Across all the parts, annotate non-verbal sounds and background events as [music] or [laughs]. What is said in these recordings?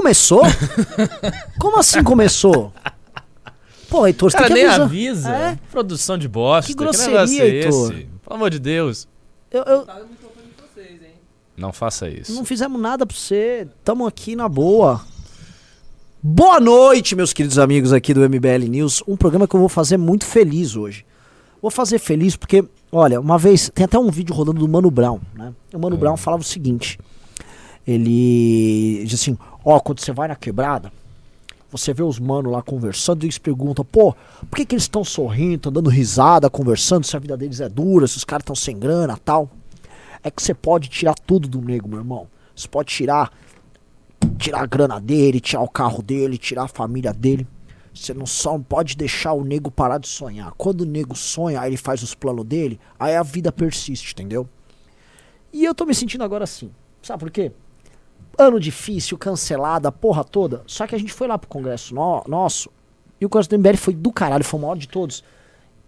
começou? Como assim começou? Pô, Heitor, você Cara, tem que nem avisa. É? Produção de bosta. Que grosseria, é Heitor. esse? Pelo amor de Deus. Eu, eu- Não faça isso. não fizemos nada pra você. Tamo aqui na boa. Boa noite, meus queridos amigos aqui do MBL News. Um programa que eu vou fazer muito feliz hoje. Vou fazer feliz porque, olha, uma vez, tem até um vídeo rodando do Mano Brown, né? O Mano Brown falava o seguinte: ele diz assim, ó, quando você vai na quebrada, você vê os manos lá conversando e eles perguntam, pô, por que, que eles estão sorrindo, estão dando risada, conversando, se a vida deles é dura, se os caras estão sem grana tal. É que você pode tirar tudo do nego, meu irmão. Você pode tirar tirar a grana dele, tirar o carro dele, tirar a família dele. Você não só pode deixar o nego parar de sonhar. Quando o nego sonha, aí ele faz os planos dele, aí a vida persiste, entendeu? E eu tô me sentindo agora assim. Sabe por quê? Ano difícil, cancelada, a porra toda. Só que a gente foi lá pro congresso no- nosso, e o congresso do MBL foi do caralho, foi o maior de todos.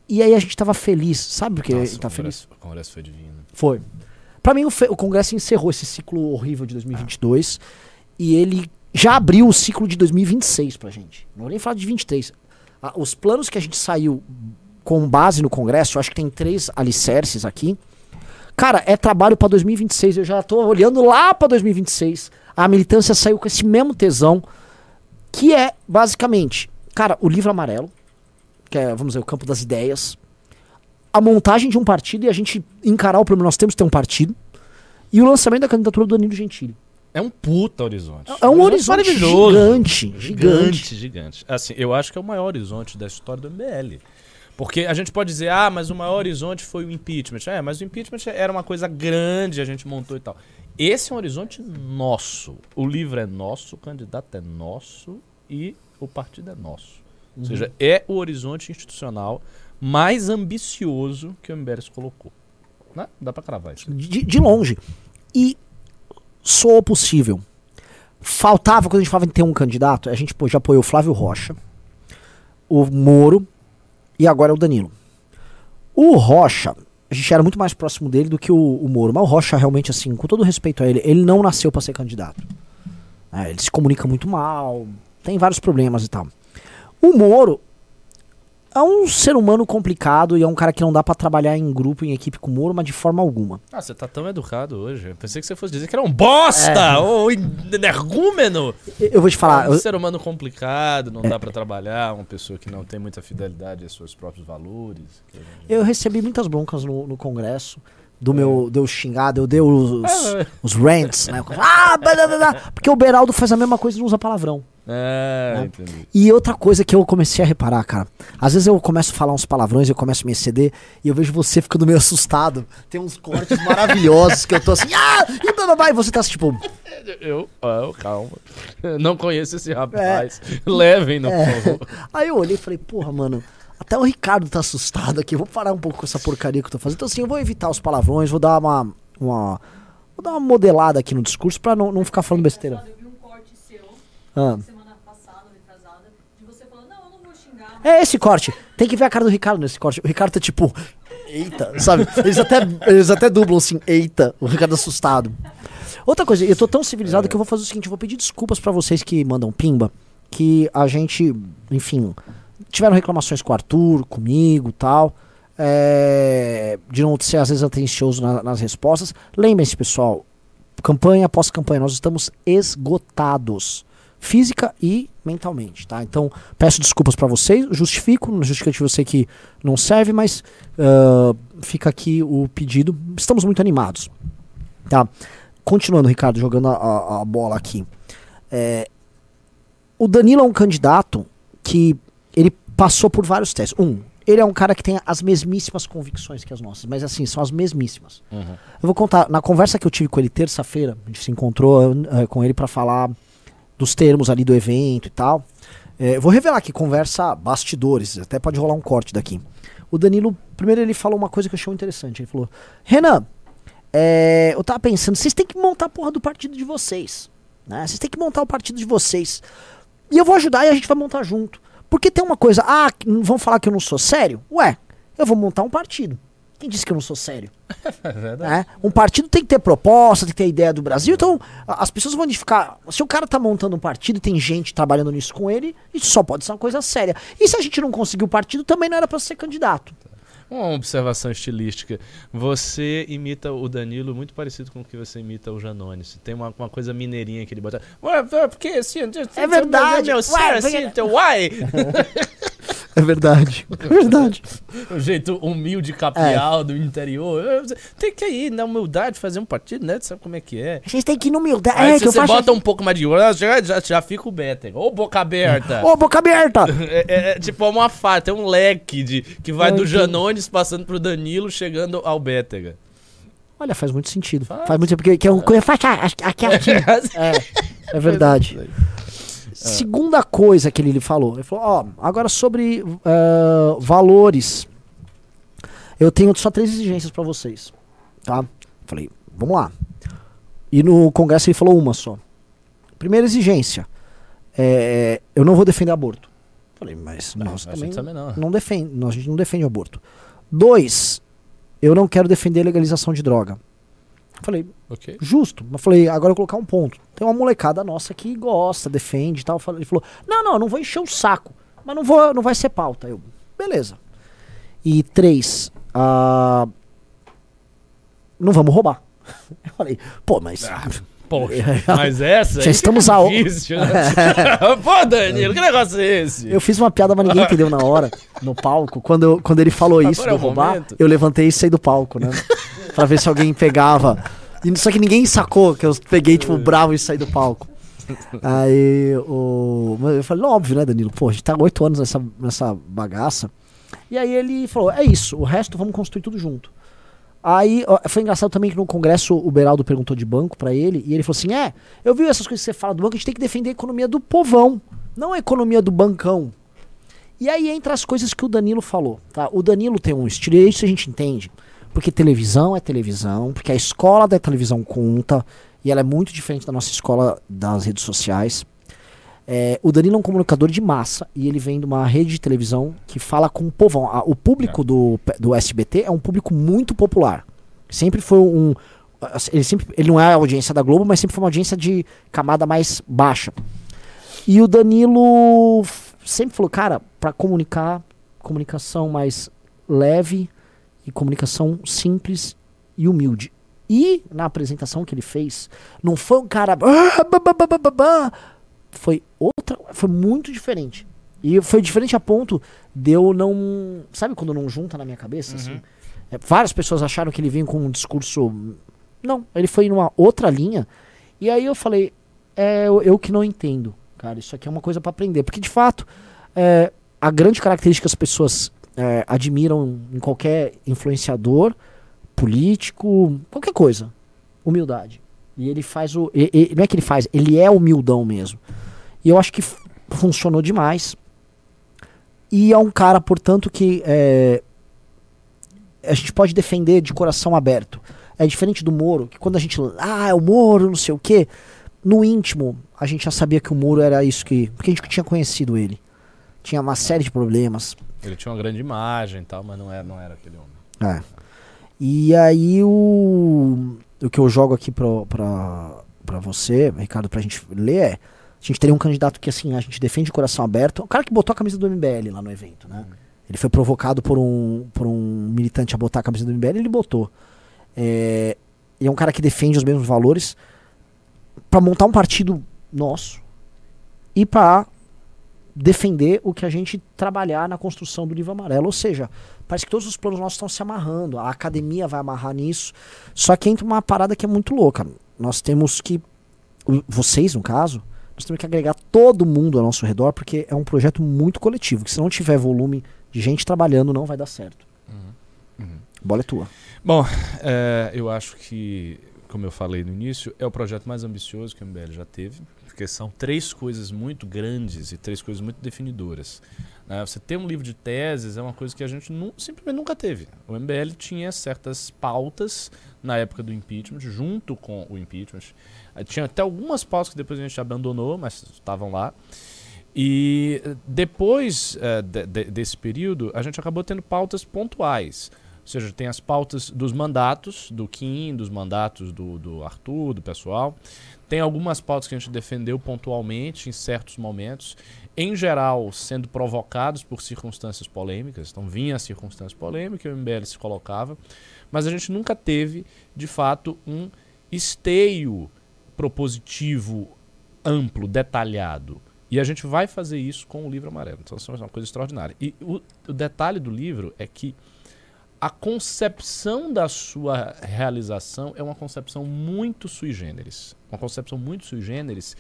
E aí a gente tava feliz. Sabe por que a Nossa, o tá feliz? O congresso foi divino. Foi. Pra mim, o, o Congresso encerrou esse ciclo horrível de 2022 e ele já abriu o ciclo de 2026 pra gente. Não vou nem falar de 23. Ah, os planos que a gente saiu com base no Congresso, eu acho que tem três alicerces aqui. Cara, é trabalho pra 2026. Eu já tô olhando lá pra 2026. A militância saiu com esse mesmo tesão, que é basicamente, cara, o livro amarelo, que é, vamos dizer, o campo das ideias a montagem de um partido e a gente encarar o problema. Nós temos que ter um partido. E o lançamento da candidatura do Danilo Gentili. É um puta horizonte. É um horizonte maravilhoso. gigante, gigante. Gigante, gigante. Assim, eu acho que é o maior horizonte da história do MBL. Porque a gente pode dizer, ah, mas o maior horizonte foi o impeachment. É, mas o impeachment era uma coisa grande, a gente montou e tal. Esse é um horizonte nosso. O livro é nosso, o candidato é nosso e o partido é nosso. Ou seja, é o horizonte institucional mais ambicioso que o MBL se colocou. Né? Dá pra cravar isso. De, de longe. E soou possível. Faltava, quando a gente falava em ter um candidato, a gente já apoiou o Flávio Rocha, o Moro e agora é o Danilo. O Rocha, a gente era muito mais próximo dele do que o, o Moro. Mas o Rocha, realmente, assim, com todo respeito a ele, ele não nasceu pra ser candidato. É, ele se comunica muito mal, tem vários problemas e tal. O Moro é um ser humano complicado e é um cara que não dá pra trabalhar em grupo, em equipe com o Moro, mas de forma alguma. Ah, você tá tão educado hoje. Eu pensei que você fosse dizer que era um bosta ou energúmeno. Eu vou te falar, um eu- ser humano complicado, não dá pra trabalhar, uma pessoa que não tem muita fidelidade aos seus próprios valores. eu recebi muitas broncas no, no congresso. Do meu, deu xingado, eu dei os, É. [laughs] os rants, né? Ah, blá, blá, blá, porque o Beraldo faz a mesma coisa e não usa palavrão. É, Né? E outra coisa que eu comecei a reparar, cara. Às vezes eu começo a falar uns palavrões, eu começo a me exceder e eu vejo você ficando meio assustado. Tem uns cortes [laughs] maravilhosos que eu tô assim, ah, e blá, blá, blá, e você tá assim, tipo, Eu, ah, calma. Não conheço esse rapaz. Levem-no, É. por favor. Aí eu olhei e falei, porra, mano, até o Ricardo tá assustado aqui, eu vou parar um pouco com essa porcaria que eu tô fazendo. Então assim, eu vou evitar os palavrões, vou dar uma. uma vou dar uma modelada aqui no discurso pra não, não ficar falando besteira. Eu vi um corte seu, Ah. semana passada, retrasada, de você falando, não, eu não vou xingar. É esse corte. Tem que ver a cara do Ricardo nesse corte. O Ricardo tá tipo, eita, sabe? Eles até, eles até dublam assim, eita, o Ricardo assustado. Outra coisa, eu tô tão civilizado que eu vou fazer o seguinte, eu vou pedir desculpas pra vocês que mandam pimba, que a gente, enfim, tiveram reclamações com o Arthur, comigo tal, é, de não ser às vezes atencioso na- nas respostas. Lembrem-se, pessoal, campanha após campanha, nós estamos esgotados. Física e mentalmente, tá? Então, peço desculpas pra vocês, justifico, não justifico eu sei que não serve, mas ah, fica aqui o pedido. Estamos muito animados, tá? Continuando, Ricardo, jogando a- a bola aqui. É, o Danilo é um candidato que ele passou por vários testes. Um, ele é um cara que tem as mesmíssimas convicções que as nossas, mas assim, são as mesmíssimas. Uhum. Eu vou contar, na conversa que eu tive com ele terça-feira, a gente se encontrou eh, com ele pra falar dos termos ali do evento e tal. Eu vou revelar aqui, conversa bastidores, até pode rolar um corte daqui. O Danilo, primeiro ele falou uma coisa que eu achei interessante. Ele falou: Renan, eh, eu tava pensando, vocês têm que montar a porra do partido de vocês. Né? Vocês têm que montar o partido de vocês. E eu vou ajudar e a gente vai montar junto. Porque tem uma coisa, ah, vão falar que eu não sou sério? Ué, eu vou montar um partido. Quem disse que eu não sou sério? [laughs] É verdade. né? Um partido tem que ter proposta, tem que ter ideia do Brasil. Então, as pessoas vão ficar. Se o cara tá montando um partido e tem gente trabalhando nisso com ele, isso só pode ser uma coisa séria. E se a gente não conseguir o partido, também não era pra ser candidato. Uma observação estilística. Você imita o Danilo muito parecido com o que você imita o Janones. Tem uma, uma coisa mineirinha que ele bota. Ué, porque assim. É verdade. Meu, Ué, assim! [laughs] É verdade. É verdade. O jeito humilde, capial do interior. Tem que ir na humildade fazer um partido, né? Tu sabe como é que é? A gente tem que ir no humildade. Aí É, se você faço. bota um pouco mais de ouro, já, já, já fica o Better. Ô, boca aberta. Ô, boca aberta! [laughs] É, é- é tipo uma faca, tem um leque de, que vai do. Janones passando pro Danilo, chegando ao Bétega. Olha, faz muito sentido. Faz. Faz, muito sentido, porque que é uma coisa faixa aqui, [laughs] aqui. É, é verdade. Segunda coisa que ele, ele falou, ele falou, ó, agora sobre ah, valores, eu tenho só três exigências pra vocês, tá? Falei, vamos lá. E no congresso ele falou uma só. Primeira exigência, é, eu não vou defender aborto. Falei, mas nós a também gente também não. não defende, nós, a gente não defende aborto. Dois, eu não quero defender legalização de droga. Falei, Ok. justo. Mas falei, agora eu vou colocar um ponto. Tem uma molecada nossa que gosta, defende e tal. Ele falou, não, não, não vou encher o saco. Mas não, vou, não vai ser pauta. Eu, beleza. E três, ah, não vamos roubar. [laughs] Eu falei, pô, mas. Poxa, [laughs] mas essa Já estamos é a- difícil, né? [laughs] Pô, Danilo, que negócio é esse? Eu fiz uma piada, mas ninguém entendeu na hora, no palco. Quando, eu- quando ele falou Agora isso é do roubar, momento. eu levantei e saí do palco, né? Pra ver se alguém pegava. E, só que ninguém sacou que eu peguei, tipo, bravo e saí do palco. Aí o. Eu falei, óbvio, né, Danilo? Pô, a gente tá oito anos nessa, nessa bagaça. E aí ele falou: é isso, o resto vamos construir tudo junto. Aí foi engraçado também que no congresso o Beraldo perguntou de banco pra ele e ele falou assim: É, eu vi essas coisas que você fala do banco, a gente tem que defender a economia do povão, não a economia do bancão. E aí entra as coisas que o Danilo falou, tá? O Danilo tem um estilo, e isso a gente entende. Porque televisão é televisão, porque a escola da televisão conta, e ela é muito diferente da nossa escola das redes sociais. É, o Danilo é um comunicador de massa e ele vem de uma rede de televisão que fala com o povão. A- o público do, do SBT é um público muito popular. Sempre foi um. Ele, sempre, ele não é a audiência da Globo, mas sempre foi uma audiência de camada mais baixa. E o Danilo sempre falou, cara, pra comunicar, comunicação mais leve e comunicação simples e humilde. E na apresentação que ele fez, não foi um cara. "Ah, ba, ba, ba, ba, ba, ba", Foi outra. Foi muito diferente. E foi diferente a ponto de eu não. Sabe quando não junta na minha cabeça? Assim? É, várias pessoas acharam que ele vinha com um discurso. Não, ele foi numa outra linha. E aí eu falei, é eu, eu que não entendo, cara. Isso aqui é uma coisa pra aprender. Porque de fato, é, a grande característica que as pessoas é, admiram em qualquer influenciador, político, qualquer coisa, humildade. E ele faz o. não é que ele faz, ele é humildão mesmo. E eu acho que funcionou demais. E é um cara, portanto, que é, a gente pode defender de coração aberto. É diferente do Moro, que quando a gente. Ah, é o Moro, não sei o quê. No íntimo, a gente já sabia que o Moro era isso que. Porque a gente tinha conhecido ele. Tinha uma série de problemas. Ele tinha uma grande imagem e tal, mas não era, não era aquele homem. É. E aí o, o que eu jogo aqui pra, pra, pra você, Ricardo, pra gente ler é. A gente teria um candidato que assim, a gente defende de coração aberto. O cara que botou a camisa do MBL lá no evento, né? Ele foi provocado por um, por um militante a botar a camisa do MBL ele botou. É, e é um cara que defende os mesmos valores pra montar um partido nosso e pra defender o que a gente trabalhar na construção do livro amarelo. Ou seja, parece que todos os planos nossos estão se amarrando. A academia vai amarrar nisso. Só que entra uma parada que é muito louca. Nós temos que. Vocês, no caso, nós temos que agregar todo mundo ao nosso redor, porque é um projeto muito coletivo. Que se não tiver volume de gente trabalhando, não vai dar certo. Bola é tua. Bom, é, eu acho que, como eu falei no início, é o projeto mais ambicioso que o MBL já teve, porque são três coisas muito grandes e três coisas muito definidoras. né? Você ter um livro de teses é uma coisa que a gente simplesmente nunca teve. O MBL tinha certas pautas na época do impeachment, junto com o impeachment. Eh, Tinha até algumas pautas que depois a gente abandonou, mas estavam lá. E eh, depois de- de- desse período, a gente acabou tendo pautas pontuais. Ou seja, tem as pautas dos mandatos do Kim, dos mandatos do, do Arthur, do pessoal. Tem algumas pautas que a gente defendeu pontualmente em certos momentos, em geral sendo provocados por circunstâncias polêmicas. Então vinha a circunstância polêmica e o MBL se colocava, mas a gente nunca teve, de fato, um esteio propositivo amplo, detalhado. E a gente vai fazer isso com o livro amarelo. Então, isso é uma coisa extraordinária. E o, o detalhe do livro é que a concepção da sua realização é uma concepção muito sui generis. Uma concepção muito sui generis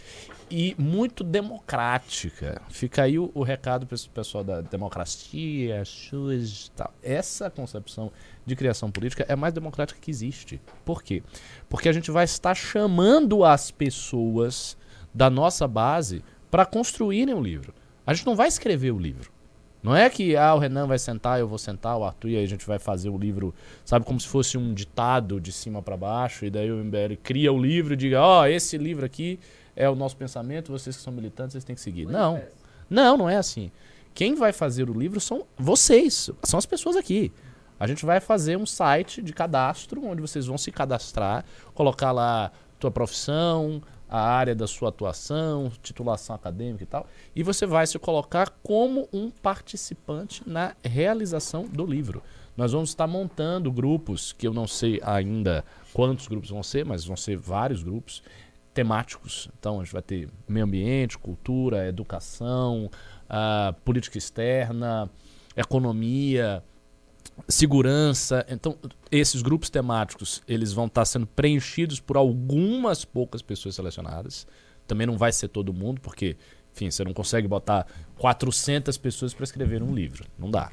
e muito democrática. Fica aí o, o recado para esse pessoal da democracia, SUS tal. Essa concepção de criação política é a mais democrática que existe. Por quê? Porque a gente vai estar chamando as pessoas da nossa base para construírem o livro. A gente não vai escrever o livro. Não é que ah, o Renan vai sentar, eu vou sentar, o Arthur, e aí a gente vai fazer o livro, sabe, como se fosse um ditado de cima para baixo, e daí o MBL cria o livro e diga, ó, oh, esse livro aqui é o nosso pensamento, vocês que são militantes, vocês têm que seguir. Não, não, não é assim. Quem vai fazer o livro são vocês, são as pessoas aqui. A gente vai fazer um site de cadastro, onde vocês vão se cadastrar, colocar lá tua profissão, a área da sua atuação, titulação acadêmica e tal, e você vai se colocar como um participante na realização do livro. Nós vamos estar montando grupos, que eu não sei ainda quantos grupos vão ser, mas vão ser vários grupos temáticos. Então a gente vai ter meio ambiente, cultura, educação, uh, política externa, economia, segurança. Então, esses grupos temáticos, eles vão estar sendo preenchidos por algumas poucas pessoas selecionadas. Também não vai ser todo mundo, porque, enfim, você não consegue botar 400 pessoas para escrever um livro. Não dá.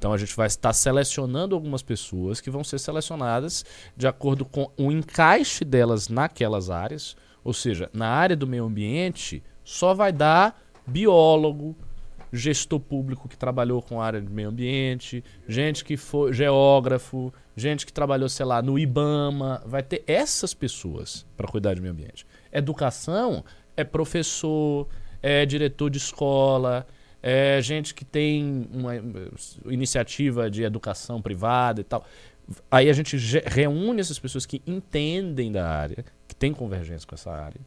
Então a gente vai estar selecionando algumas pessoas que vão ser selecionadas de acordo com o encaixe delas naquelas áreas. Ou seja, na área do meio ambiente, só vai dar biólogo, gestor público que trabalhou com a área de meio ambiente, gente que foi geógrafo, gente que trabalhou, sei lá, no IBAMA. Vai ter essas pessoas para cuidar de meio ambiente. Educação é professor, é diretor de escola, é gente que tem uma iniciativa de educação privada e tal. Aí a gente reúne essas pessoas que entendem da área, que tem convergência com essa área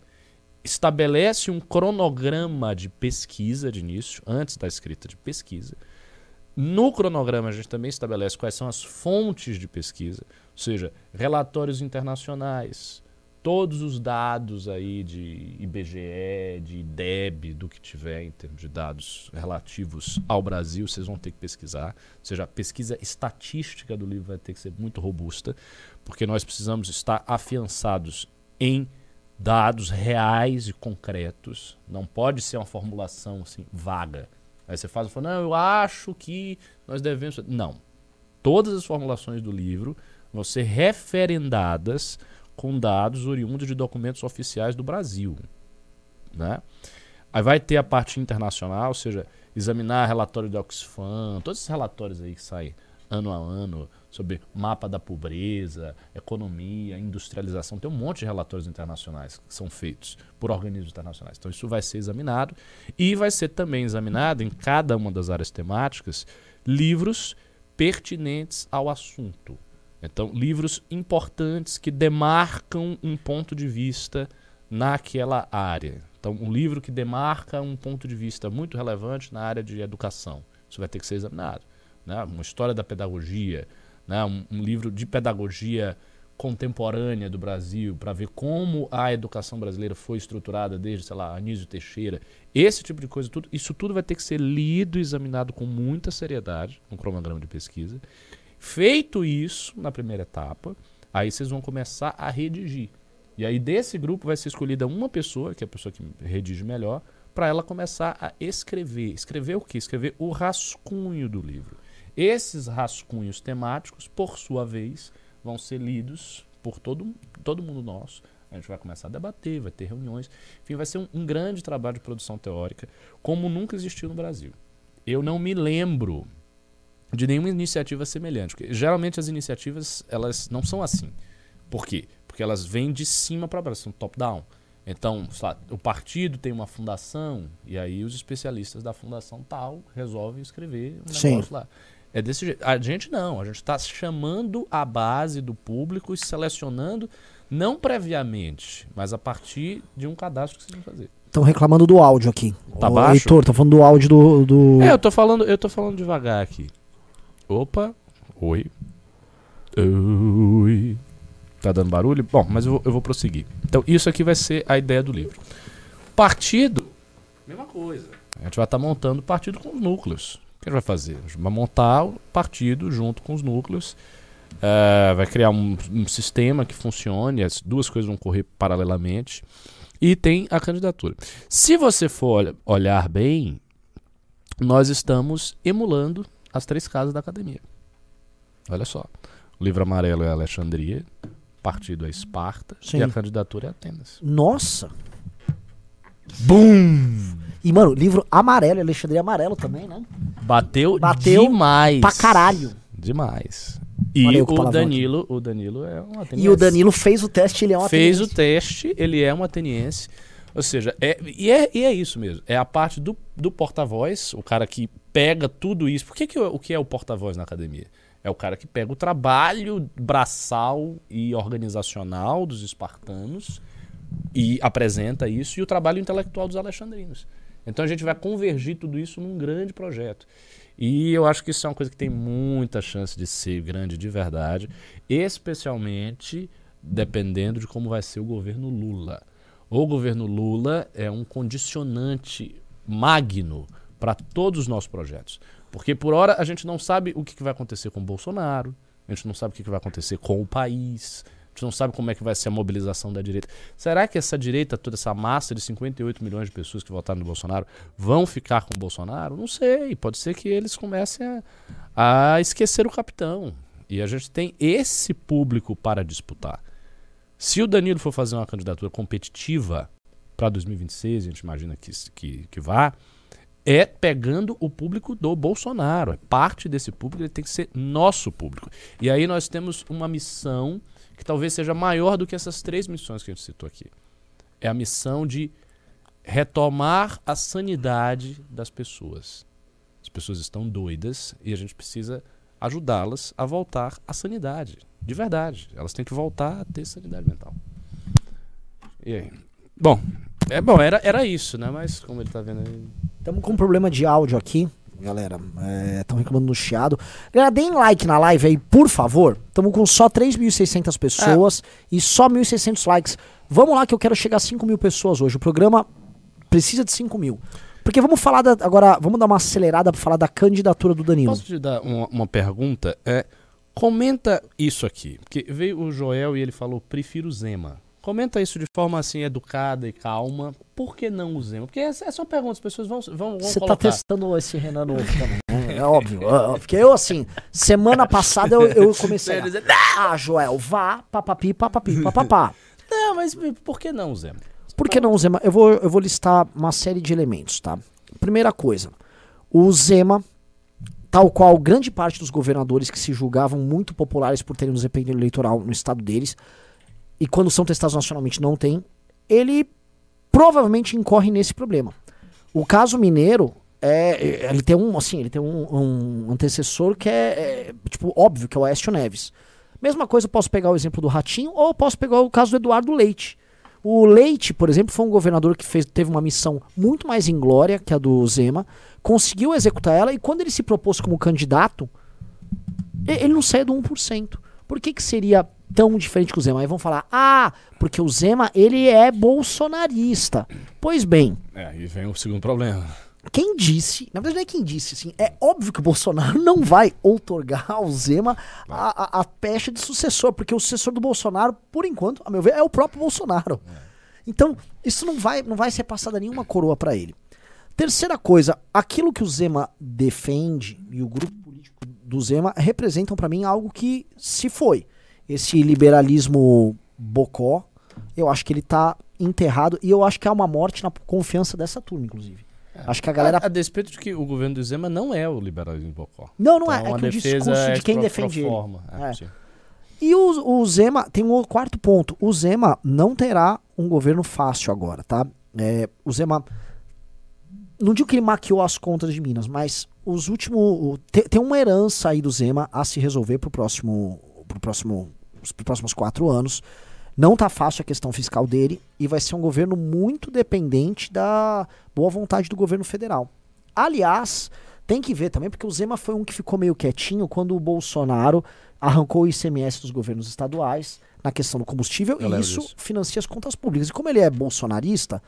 estabelece um cronograma de pesquisa de início, antes da escrita de pesquisa. No cronograma, a gente também estabelece quais são as fontes de pesquisa, ou seja, relatórios internacionais, todos os dados aí de IBGE, de IDEB, do que tiver em termos de dados relativos ao Brasil, vocês vão ter que pesquisar. Ou seja, a pesquisa estatística do livro vai ter que ser muito robusta, porque nós precisamos estar afiançados em dados reais e concretos. Não pode ser uma formulação assim vaga. Aí você faz e fala, não, eu acho que nós devemos. Não. Todas as formulações do livro vão ser referendadas com dados oriundos de documentos oficiais do Brasil. Né? Aí vai ter a parte internacional, ou seja, examinar relatório da Oxfam, todos esses relatórios aí que saem ano a ano sobre mapa da pobreza, economia, industrialização. Tem um monte de relatórios internacionais que são feitos por organismos internacionais. Então isso vai ser examinado e vai ser também examinado em cada uma das áreas temáticas livros pertinentes ao assunto. Então, livros importantes que demarcam um ponto de vista naquela área. Então, um livro que demarca um ponto de vista muito relevante na área de educação. Isso vai ter que ser examinado. Né? Uma história da pedagogia, né? um, um livro de pedagogia contemporânea do Brasil para ver como a educação brasileira foi estruturada desde, sei lá, Anísio Teixeira. Esse tipo de coisa, tudo, isso tudo vai ter que ser lido e examinado com muita seriedade no cronograma de pesquisa. Feito isso na primeira etapa, aí vocês vão começar a redigir. E aí desse grupo vai ser escolhida uma pessoa, que é a pessoa que redige melhor, para ela começar a escrever. Escrever o quê? Escrever o rascunho do livro. Esses rascunhos temáticos, por sua vez, vão ser lidos por todo, todo mundo nosso. A gente vai começar a debater, vai ter reuniões. Enfim, vai ser um, um grande trabalho de produção teórica, como nunca existiu no Brasil. Eu não me lembro de nenhuma iniciativa semelhante. Porque, geralmente as iniciativas elas não são assim. Por quê? Porque elas vêm de cima para baixo, são top-down. Então, lá, o partido tem uma fundação e aí os especialistas da fundação tal resolvem escrever um Sim. negócio lá. É desse jeito. A gente não, a gente está chamando a base do público e selecionando, não previamente, mas a partir de um cadastro que vocês vão fazer. Estão reclamando do áudio aqui. Tá Ô, baixo? Heitor, tá falando do áudio do. do- É, eu tô falando, eu tô falando devagar aqui. Opa, oi. Oi. Tá dando barulho? Bom, mas eu vou, eu vou prosseguir. Então, isso aqui vai ser a ideia do livro. Partido, mesma coisa. A gente vai estar montando o partido com os núcleos. O que a gente vai fazer? A gente vai montar o partido junto com os núcleos. eh, vai criar um, um sistema que funcione, as duas coisas vão correr paralelamente. E tem a candidatura. Se você for olha- olhar bem, nós estamos emulando as três casas da academia. Olha só. O livro amarelo é Alexandria, o partido é Esparta Sim. e a candidatura é Atenas. Nossa! Bum! E, mano, livro amarelo, Alexandre Amarelo também, né? Bateu, Bateu demais. Pra caralho. Demais. E o Danilo, o Danilo é um ateniense. E o Danilo fez o teste, ele é um fez o ateniense. teste, ele é um ateniense. Ou seja, é, e, é, e é isso mesmo. É a parte do, do porta-voz, o cara que pega tudo isso. Por que, que o que é o porta-voz na academia? É o cara que pega o trabalho braçal e organizacional dos espartanos e apresenta isso, e o trabalho intelectual dos alexandrinos. Então a gente vai convergir tudo isso num grande projeto. E eu acho que isso é uma coisa que tem muita chance de ser grande de verdade, especialmente dependendo de como vai ser o governo Lula. O governo Lula é um condicionante magno para todos os nossos projetos. Porque por hora a gente não sabe o que, vai acontecer com o Bolsonaro, a gente não sabe o que, vai acontecer com o país, gente não sabe como é que vai ser a mobilização da direita. Será que essa direita, toda essa massa de 58 milhões de pessoas que votaram no Bolsonaro, vão ficar com o Bolsonaro? Não sei. Pode ser que eles comecem a, a esquecer o capitão. E a gente tem esse público para disputar. Se o Danilo for fazer uma candidatura competitiva para 2026, a gente imagina que, que, que vá, é pegando o público do Bolsonaro. É parte desse público, ele tem que ser nosso público. E aí nós temos uma missão que talvez seja maior do que essas três missões que a gente citou aqui. É a missão de retomar a sanidade das pessoas. As pessoas estão doidas e a gente precisa ajudá-las a voltar à sanidade. De verdade. Elas têm que voltar a ter sanidade mental. E aí? Bom, é bom, era, era isso, né? Mas como ele tá vendo aí. Estamos com um problema de áudio aqui, galera. Estão reclamando no chiado. Galera, deem like na live aí, por favor. Estamos com só 3.600 pessoas e só 1.600 likes. Vamos lá que eu quero chegar a 5 mil pessoas hoje. O programa precisa de 5 mil. Porque vamos falar da, agora, vamos dar uma acelerada para falar da candidatura do Danilo. Posso te dar uma, uma pergunta? É, comenta isso aqui. Porque veio o Joel e ele falou: prefiro Zema. Comenta isso de forma assim educada e calma. Por que não o Zema? Porque essa, essa é uma pergunta, as pessoas vão, vão, vão Você tá testando esse Renan novo também, né? É óbvio. Porque eu, assim, semana passada eu, eu comecei. A, [laughs] ah, Joel, vá, papapi, papapi, papapá. Não, mas por que não o Zema? Por que não o Zema? Eu vou, eu vou listar uma série de elementos, tá? Primeira coisa, o Zema, tal qual grande parte dos governadores que se julgavam muito populares por terem um desempenho eleitoral no estado deles, e quando são testados nacionalmente não tem, ele provavelmente incorre nesse problema. O caso mineiro é, ele tem um assim, ele tem um, um antecessor que é, é, tipo óbvio que é o Aécio Neves. Mesma coisa, eu posso pegar o exemplo do Ratinho ou posso pegar o caso do Eduardo Leite. O Leite, por exemplo, foi um governador que fez, teve uma missão muito mais inglória que a do Zema, conseguiu executar ela e quando ele se propôs como candidato, ele não saía do 1%. Por que, que seria tão diferente que o Zema? Aí vão falar, ah, porque o Zema, ele é bolsonarista. Pois bem, É, aí vem o segundo problema. quem disse, na verdade não é quem disse, assim, é óbvio que o Bolsonaro não vai outorgar ao Zema a, a, a pecha de sucessor, porque o sucessor do Bolsonaro, por enquanto, a meu ver, é o próprio Bolsonaro. Então, isso não vai, não vai ser passada nenhuma coroa pra ele. Terceira coisa, aquilo que o Zema defende e o grupo político do Zema representam pra mim algo que se foi. Esse liberalismo bocó, eu acho que ele tá enterrado e eu acho que há uma morte na confiança dessa turma, inclusive. Acho que a galera A, a despeito de que o governo do Zema não é o liberalismo bocó. Não, não é. Então, É uma que o discurso de quem pro- defende pro ele. forma. É, É. E o, o Zema, tem um quarto ponto. O Zema não terá um governo fácil agora, tá? É, o Zema não digo que ele maquiou as contas de Minas, mas os últimos. Tem, tem uma herança aí do Zema a se resolver pro próximo. Pro próximo próximos quatro anos. Não tá fácil a questão fiscal dele e vai ser um governo muito dependente da boa vontade do governo federal. Aliás, tem que ver também, porque o Zema foi um que ficou meio quietinho quando o Bolsonaro arrancou o ICMS dos governos estaduais na questão do combustível Eu e isso disso. financia as contas públicas. E como ele é bolsonarista,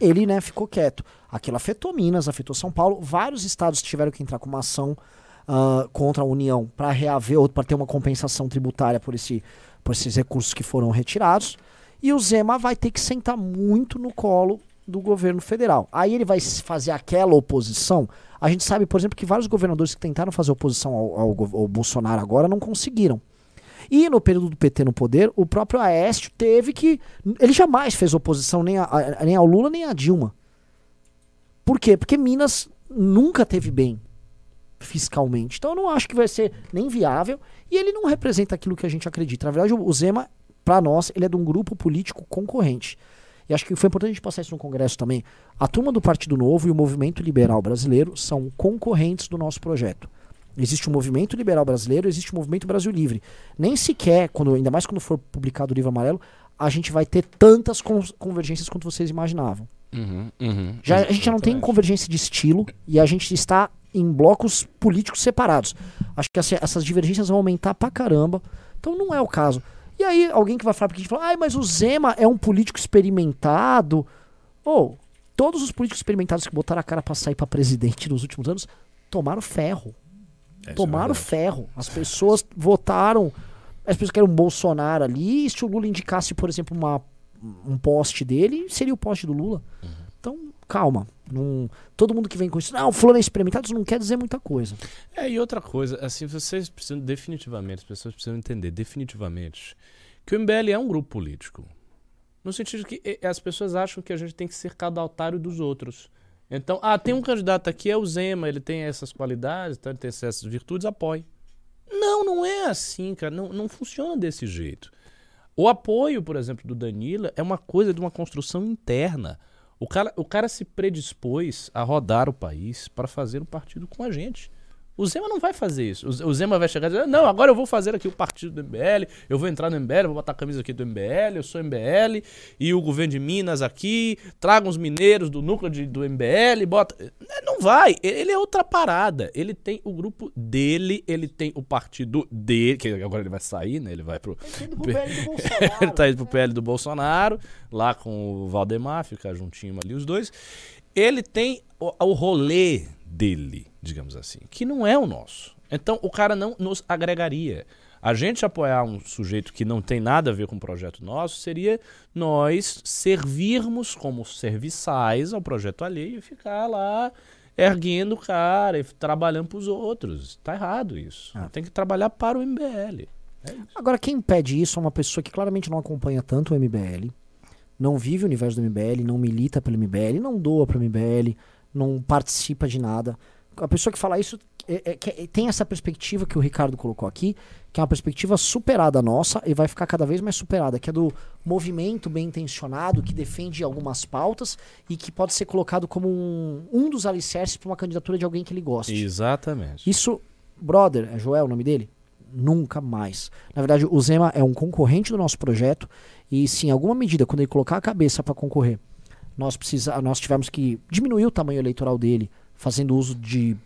ele né, ficou quieto. Aquilo afetou Minas, afetou São Paulo. Vários estados tiveram que entrar com uma ação ah, contra a União para reaver ou para ter uma compensação tributária por, esse, por esses recursos que foram retirados. E o Zema vai ter que sentar muito no colo do governo federal. Aí ele vai fazer aquela oposição. A gente sabe, por exemplo, que vários governadores que tentaram fazer oposição ao, ao ao Bolsonaro agora não conseguiram. E no período do PT no poder, o próprio Aécio teve que. Ele jamais fez oposição nem, a- nem ao Lula nem a Dilma. Por quê? Porque Minas nunca teve bem fiscalmente. Então eu não acho que vai ser nem viável e ele não representa aquilo que a gente acredita. Na verdade, o Zema, para nós, ele é de um grupo político concorrente. E acho que foi importante a gente passar isso no Congresso também. A turma do Partido Novo e o movimento liberal brasileiro são concorrentes do nosso projeto. Existe o movimento liberal brasileiro, existe o movimento Brasil Livre. Nem sequer, quando, ainda mais quando for publicado o livro amarelo, a gente vai ter tantas con- convergências quanto vocês imaginavam. Uhum, uhum. Já, a gente já não tem convergência de estilo e a gente está em blocos políticos separados. Acho que essa- essas divergências vão aumentar pra caramba. Então não é o caso. E aí, alguém que vai falar pra gente fala, ai, mas o Zema é um político experimentado. Ou, todos os políticos experimentados que botaram a cara pra sair pra presidente nos últimos anos tomaram ferro. É, é tomaram verdade. ferro. As pessoas votaram. As pessoas querem um Bolsonaro ali. E se o Lula indicasse, por exemplo, uma, um poste dele, seria o poste do Lula. Uhum. Então, calma. Todo mundo que vem com isso, não, fulano é experimentado, isso não quer dizer muita coisa. É, e outra coisa, assim, vocês precisam definitivamente, as pessoas precisam entender definitivamente que o MBL é um grupo político. No sentido que as pessoas acham que a gente tem que ser cada otário dos outros. Então, ah, tem um candidato aqui, é o Zema, ele tem essas qualidades, tá, ele tem essas virtudes, apoie. Não, não é assim, cara. Não, não funciona desse jeito. O apoio, por exemplo, do Danila é uma coisa de uma construção interna. O cara, o cara se predispôs a rodar o país para fazer o partido com a gente. O Zema não vai fazer isso. O Zema vai chegar e dizer: Não, agora eu vou fazer aqui o partido do MBL, eu vou entrar no MBL, vou botar a camisa aqui do MBL, eu sou MBL, e o governo de Minas aqui, traga os mineiros do núcleo de- do MBL, bota. É, Não vai. Ele é outra parada. Ele tem o grupo dele, ele tem o partido dele, que agora ele vai sair, né? Ele vai pro. [laughs] Ele tá indo pro PL do Bolsonaro, lá com o Valdemar, ficar juntinho ali os dois. Ele tem o, o rolê dele, digamos assim, que não é o nosso. Então o cara não nos agregaria. A gente apoiar um sujeito que não tem nada a ver com o projeto nosso seria nós servirmos como serviçais ao projeto alheio e ficar lá erguendo o cara e trabalhando pros outros. Tá errado isso. Ah. Tem que trabalhar para o MBL. Agora, quem pede isso é uma pessoa que claramente não acompanha tanto o MBL, não vive o universo do MBL, não milita pelo MBL, não doa pro MBL, não participa de nada. A pessoa que fala isso é- é- é- tem essa perspectiva que o Ricardo colocou aqui, que é uma perspectiva superada nossa e vai ficar cada vez mais superada, que é do movimento bem intencionado que defende algumas pautas e que pode ser colocado como um, um dos alicerces para uma candidatura de alguém que ele goste. Exatamente. Isso, brother, é Joel o nome dele? Nunca mais. Na verdade, o Zema é um concorrente do nosso projeto e se em alguma medida, quando ele colocar a cabeça para concorrer, nós, precisa, nós tivemos que diminuir o tamanho eleitoral dele, fazendo uso de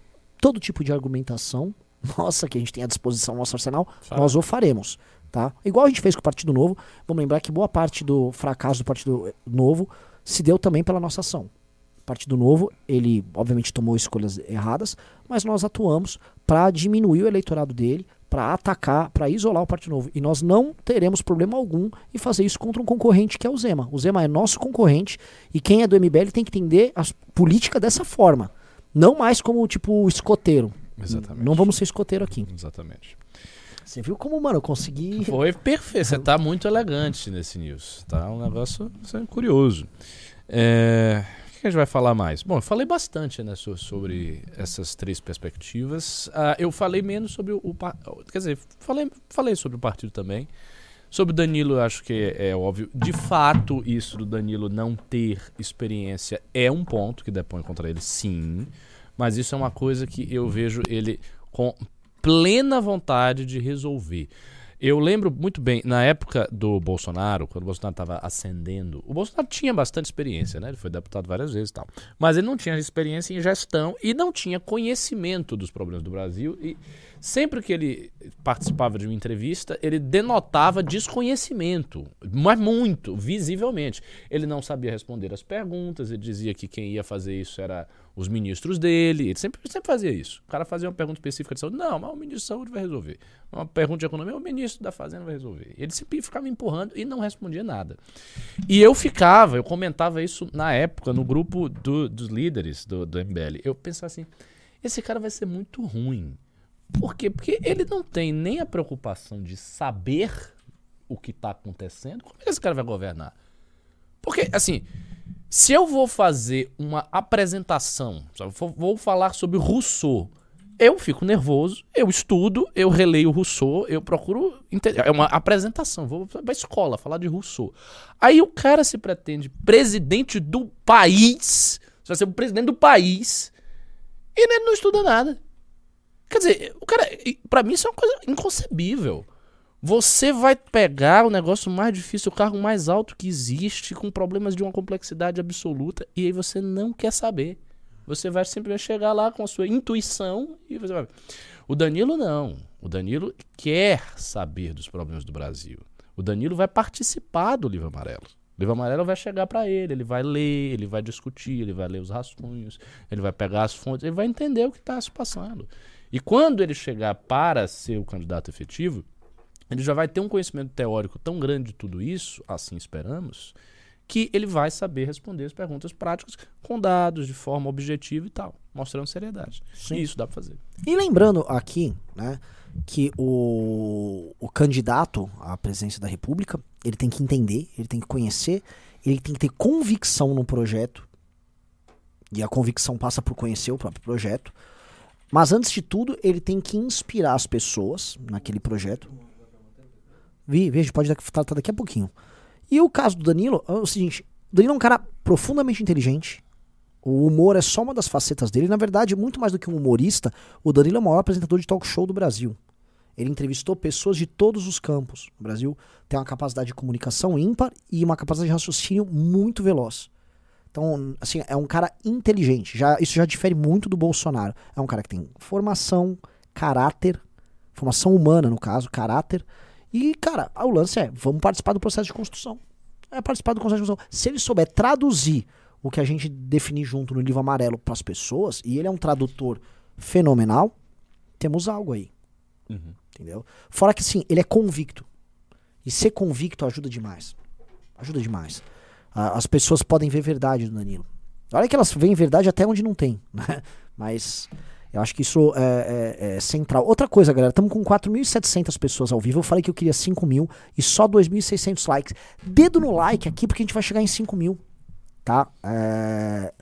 todo tipo de argumentação, [laughs] nossa, que a gente tem à disposição no nosso arsenal, Fala. nós o faremos. Tá? Igual a gente fez com o Partido Novo, vamos lembrar que boa parte do fracasso do Partido Novo se deu também pela nossa ação. O Partido Novo, ele obviamente tomou escolhas erradas, mas nós atuamos para diminuir o eleitorado dele, para atacar, para isolar o Partido Novo. E nós não teremos problema algum em fazer isso contra um concorrente que é o Zema. O Zema é nosso concorrente e quem é do MBL tem que entender a política dessa forma. Não mais como, tipo, escoteiro. Exatamente. Não vamos ser escoteiro aqui. Exatamente. Você viu como, mano, eu consegui. Foi perfeito. Você tá muito elegante nesse news. Tá um negócio assim, curioso. É, que a gente vai falar mais? Bom, eu falei bastante né, so- sobre essas três perspectivas. Ah, eu falei menos sobre o. o Quer dizer, falei, falei sobre o partido também. Sobre o Danilo, eu acho que é, é óbvio. De fato, isso do Danilo não ter experiência é um ponto que depõe contra ele, sim. Mas isso é uma coisa que eu vejo ele com plena vontade de resolver. Eu lembro muito bem, na época do Bolsonaro, quando o Bolsonaro estava ascendendo, o Bolsonaro tinha bastante experiência, né? Ele foi deputado várias vezes e tal. Mas ele não tinha experiência em gestão e não tinha conhecimento dos problemas do Brasil. E sempre que ele participava de uma entrevista, ele denotava desconhecimento, mas muito, visivelmente. Ele não sabia responder as perguntas, ele dizia que quem ia fazer isso era os ministros dele, ele sempre, sempre fazia isso. O cara fazia uma pergunta específica de saúde, não, mas o ministro de saúde vai resolver. Uma pergunta de economia, o ministro da fazenda vai resolver. Ele sempre ficava empurrando e não respondia nada. E eu ficava, eu comentava isso na época, no grupo do, dos líderes do, do MBL. Eu pensava assim, esse cara vai ser muito ruim. Por quê? Porque ele não tem nem a preocupação de saber o que está acontecendo. Como é que esse cara vai governar? Porque, assim, se eu vou fazer uma apresentação, sabe, vou, falar sobre Rousseau, eu fico nervoso, eu estudo, eu releio Rousseau, eu procuro entender. É uma apresentação, vou pra escola falar de Rousseau. Aí o cara se pretende presidente do país, você vai ser o presidente do país, e ele não estuda nada. Quer dizer, o cara, pra mim isso é uma coisa inconcebível. Você vai pegar o negócio mais difícil, o cargo mais alto que existe, com problemas de uma complexidade absoluta, e aí você não quer saber. Você vai simplesmente chegar lá com a sua intuição e você vai. O Danilo não. O Danilo quer saber dos problemas do Brasil. O Danilo vai participar do livro amarelo. O livro amarelo vai chegar para ele, ele vai ler, ele vai discutir, ele vai ler os rascunhos, ele vai pegar as fontes, ele vai entender o que está se passando. E quando ele chegar para ser o candidato efetivo, ele já vai ter um conhecimento teórico tão grande de tudo isso, assim esperamos, que ele vai saber responder as perguntas práticas com dados, de forma objetiva e tal, mostrando seriedade. Sim. E isso dá para fazer. E lembrando aqui, né, que o, o candidato à presidência da República, ele tem que entender, ele tem que conhecer, ele tem que ter convicção no projeto. E a convicção passa por conhecer o próprio projeto. Mas antes de tudo, ele tem que inspirar as pessoas naquele projeto. Vi, veja, pode tratar tá daqui a pouquinho. E o caso do Danilo é o seguinte: o Danilo é um cara profundamente inteligente. O humor é só uma das facetas dele. Na verdade, muito mais do que um humorista, o Danilo é o maior apresentador de talk show do Brasil. Ele entrevistou pessoas de todos os campos. O Brasil tem uma capacidade de comunicação ímpar e uma capacidade de raciocínio muito veloz. Então, assim, é um cara inteligente. Já, isso já difere muito do Bolsonaro. É um cara que tem formação, caráter, formação humana, no caso, caráter. E, cara, o lance é: vamos participar do processo de construção. É participar do processo de construção. Se ele souber traduzir o que a gente definir junto no livro amarelo para as pessoas, e ele é um tradutor fenomenal, temos algo aí. Uhum. Entendeu? Fora que, sim, ele é convicto. E ser convicto ajuda demais. Ajuda demais. As pessoas podem ver verdade no Danilo. Olha que elas veem verdade até onde não tem, né? [laughs] Mas eu acho que isso é, é- é central. Outra coisa, galera, estamos com 4.700 pessoas ao vivo. Eu falei que eu queria 5 mil e só 2.600 likes. Dedo no like aqui porque a gente vai chegar em 5 mil, tá? É,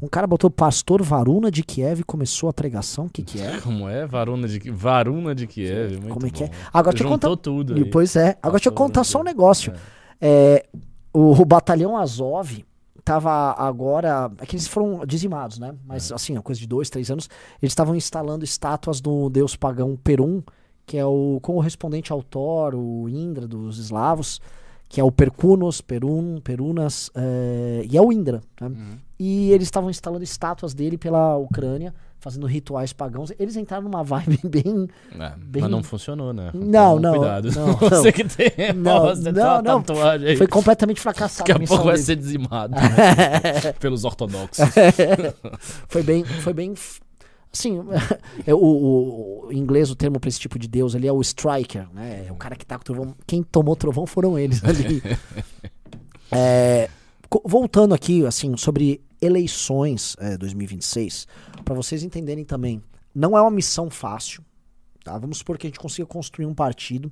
Um cara botou Pastor Varuna de Kiev e começou a pregação. O que que é? [laughs] Como é? Varuna de, Varuna de Kiev. Muito Como é que é? bom. Agora deixa eu Juntou contar... tudo aí. Pois é. Agora deixa eu Pastor contar só um negócio. É, o, o batalhão Azov tava agora. É que eles foram dizimados, né? Mas assim, uma coisa de dois, três anos. Eles estavam instalando estátuas do deus pagão Perum, que é o correspondente ao Thor, o Indra dos eslavos, que é o Perkunos, Perum, Perunas, é, e é o Indra. né? Uhum. E eles estavam instalando estátuas dele pela Ucrânia, fazendo rituais pagãos. Eles entraram numa vibe [laughs] bem. É, Bem- Mas não funcionou, né? Não, não, Cuidado. não, [laughs] não. Você que tem. Não, [laughs] não, uma não. tatuagem aí. Foi completamente fracassado. Daqui a pouco vai ser dizimado né? pelos ortodoxos. Foi bem, foi bem. Assim, é, o, o- o inglês, o termo pra esse tipo de deus ali é o striker, né? É o cara que tá com o trovão. Quem tomou trovão foram eles ali. É, voltando aqui, assim, sobre eleições é, 2026, pra vocês entenderem também, não é uma missão fácil, tá? Vamos supor que a gente consiga construir um partido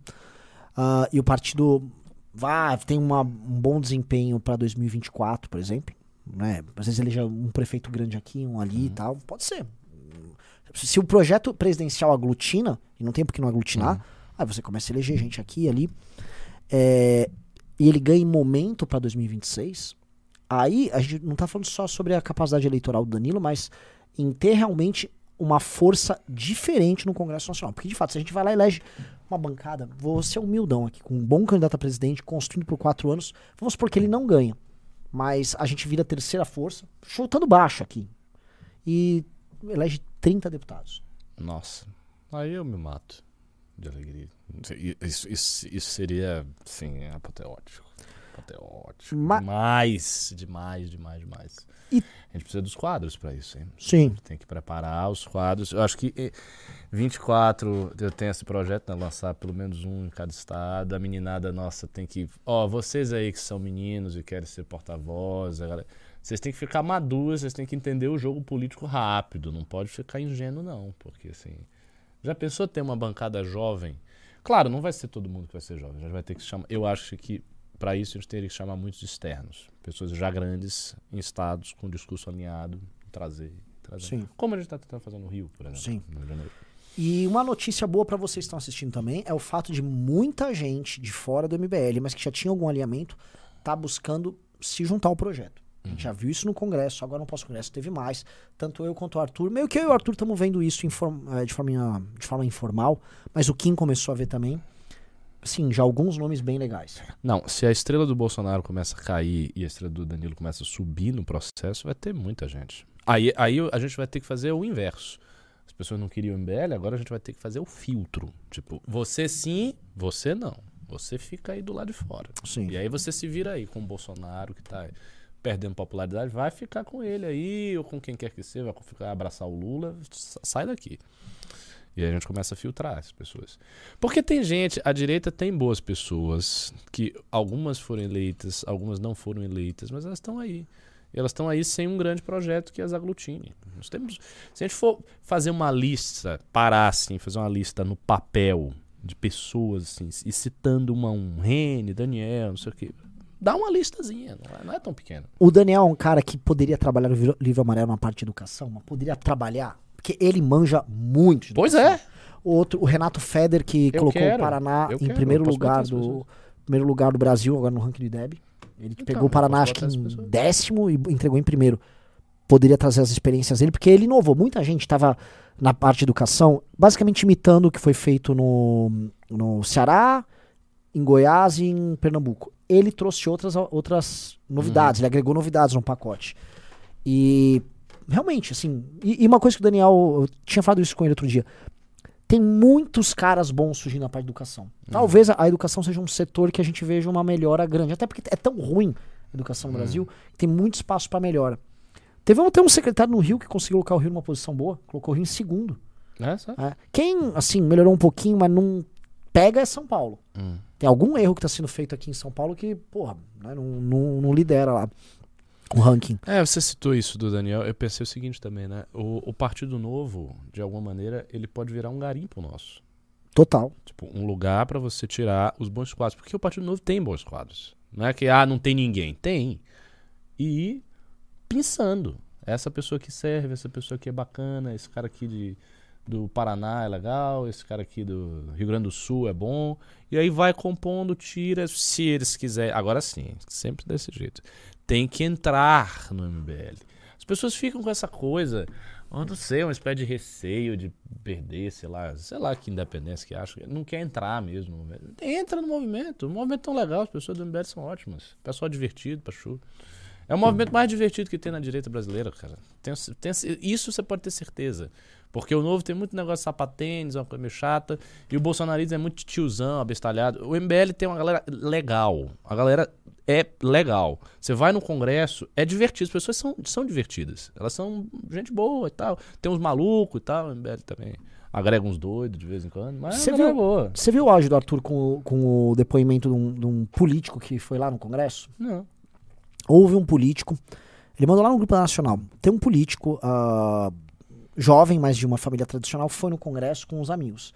ah, e o partido vai, tem uma- um bom desempenho pra 2024, por exemplo né? Às vezes eleja um prefeito grande aqui, um ali e tal. Pode ser. Se o projeto presidencial aglutina, e não tem por que não aglutinar, aí você começa a eleger gente aqui e ali. é, e ele ganha momento para 2026, aí a gente não tá falando só sobre a capacidade eleitoral do Danilo, mas em ter realmente uma força diferente no Congresso Nacional. Porque, de fato, se a gente vai lá e elege uma bancada, vou ser humildão aqui, com um bom candidato a presidente, construindo por quatro anos, vamos supor que ele não ganha. Mas a gente vira terceira força, chutando baixo aqui. E elege 30 deputados. Nossa, aí eu me mato de alegria. Isso, isso, isso seria, sim, apoteótico. Apoteótico. Ma- Demais, demais, demais, demais. E- A gente precisa dos quadros para isso, hein? Sim. Tem que preparar os quadros. Eu acho que eh, 24, eu tenho esse projeto, né? Lançar pelo menos um em cada estado. A meninada nossa tem que. Ó, vocês aí que são meninos e querem ser porta-voz, galera- vocês têm que ficar maduros, vocês têm que entender o jogo político rápido. Não pode ficar ingênuo, não. Porque assim. Já pensou ter uma bancada jovem? Claro, não vai ser todo mundo que vai ser jovem. Já vai ter que chamar. Eu acho que para isso a gente teria que chamar muitos externos, pessoas já grandes em estados com discurso alinhado, trazer, trazer. Sim. Como a gente está tentando fazer no Rio, por exemplo. Sim. E uma notícia boa pra vocês que estão assistindo também é o fato de muita gente de fora do MBL, mas que já tinha algum alinhamento, tá buscando se juntar ao projeto. A gente já viu isso no Congresso, agora no pós-Congresso teve mais. Tanto eu quanto o Arthur. Meio que eu e o Arthur estamos vendo isso eh, de, forma, de forma informal, mas o Kim começou a ver também. Sim, já alguns nomes bem legais. Não, se a estrela do Bolsonaro começa a cair e a estrela do Danilo começa a subir no processo, vai ter muita gente. Aí, aí a gente vai ter que fazer o inverso. As pessoas não queriam o MBL, agora a gente vai ter que fazer o filtro. Tipo, você sim, você não. Você fica aí do lado de fora. Sim. E aí você se vira aí com o Bolsonaro que tá perdendo popularidade, vai ficar com ele aí, ou com quem quer que seja, vai ficar abraçar o Lula, sa- sai daqui. E aí a gente começa a filtrar as pessoas. Porque tem gente, a direita tem boas pessoas, que algumas foram eleitas, algumas não foram eleitas, mas elas estão aí. E elas estão aí sem um grande projeto que as aglutine. Nós temos, se a gente for fazer uma lista, parar assim, fazer uma lista no papel de pessoas, assim, e citando uma, um Rene, Daniel, não sei o quê, dá uma listazinha, não é, não é tão pequena. O Daniel é um cara que poderia trabalhar no livro amarelo na parte de educação, mas poderia trabalhar, porque ele manja muito de Pois é. O outro, o Renato Feder, que Eu colocou quero, o Paraná em quero, primeiro lugar do primeiro lugar do Brasil, agora no ranking de Deb. Ele que Então, pegou o Paraná, acho que em pessoas. décimo e entregou em primeiro. Poderia trazer as experiências dele, porque ele inovou. Muita gente estava na parte de educação, basicamente imitando o que foi feito no, no Ceará, em Goiás e em Pernambuco. Ele trouxe outras, outras novidades, ele agregou novidades no pacote. E realmente, assim, e, e uma coisa que o Daniel, eu tinha falado isso com ele outro dia. Tem muitos caras bons surgindo na parte de educação. Talvez a, a educação seja um setor que a gente veja uma melhora grande, até porque é tão ruim a educação no Brasil, que tem muito espaço para melhora. Teve até um secretário no Rio que conseguiu colocar o Rio numa posição boa, colocou o Rio em segundo. É, né? Quem, assim, melhorou um pouquinho, mas não pega é São Paulo. Hum. Tem algum erro que está sendo feito aqui em São Paulo que, porra, né, não, não, não lidera lá o ranking. É, você citou isso do Daniel. Eu pensei o seguinte também, né? O, o Partido Novo, de alguma maneira, ele pode virar um garimpo nosso. Total. Tipo, um lugar pra você tirar os bons quadros. Porque o Partido Novo tem bons quadros. Não é que, ah, não tem ninguém. Tem. E pensando. Essa pessoa que serve, essa pessoa que é bacana, esse cara aqui de, do Paraná é legal, esse cara aqui do Rio Grande do Sul é bom. E aí vai compondo, tira, se eles quiserem. Agora sim, sempre desse jeito. Tem que entrar no MBL. As pessoas ficam com essa coisa, eu não sei, uma espécie de receio de perder, sei lá, sei lá que independência que acha, não quer entrar mesmo. Entra no movimento, o movimento é tão legal, as pessoas do MBL são ótimas, pessoal divertido, pachu. É o movimento mais divertido que tem na direita brasileira, cara. Tenho- tenho- isso você pode ter certeza. Porque o novo tem muito negócio de sapatênis, uma coisa meio chata. E o bolsonarismo é muito tiozão, abestalhado. O MBL tem uma galera legal. A galera é legal. Você vai no congresso, é divertido. As pessoas são, são divertidas. Elas são gente boa e tal. Tem uns malucos e tal. O MBL também agrega uns doidos de vez em quando. Mas Você galera viu- é boa. Você viu o áudio do Arthur com, o- com o depoimento de um, de um político que foi lá no Congresso? Não. Houve um político, ele mandou lá no Grupo Nacional. Tem um político ah, jovem, mas de uma família tradicional, foi no Congresso com os amigos.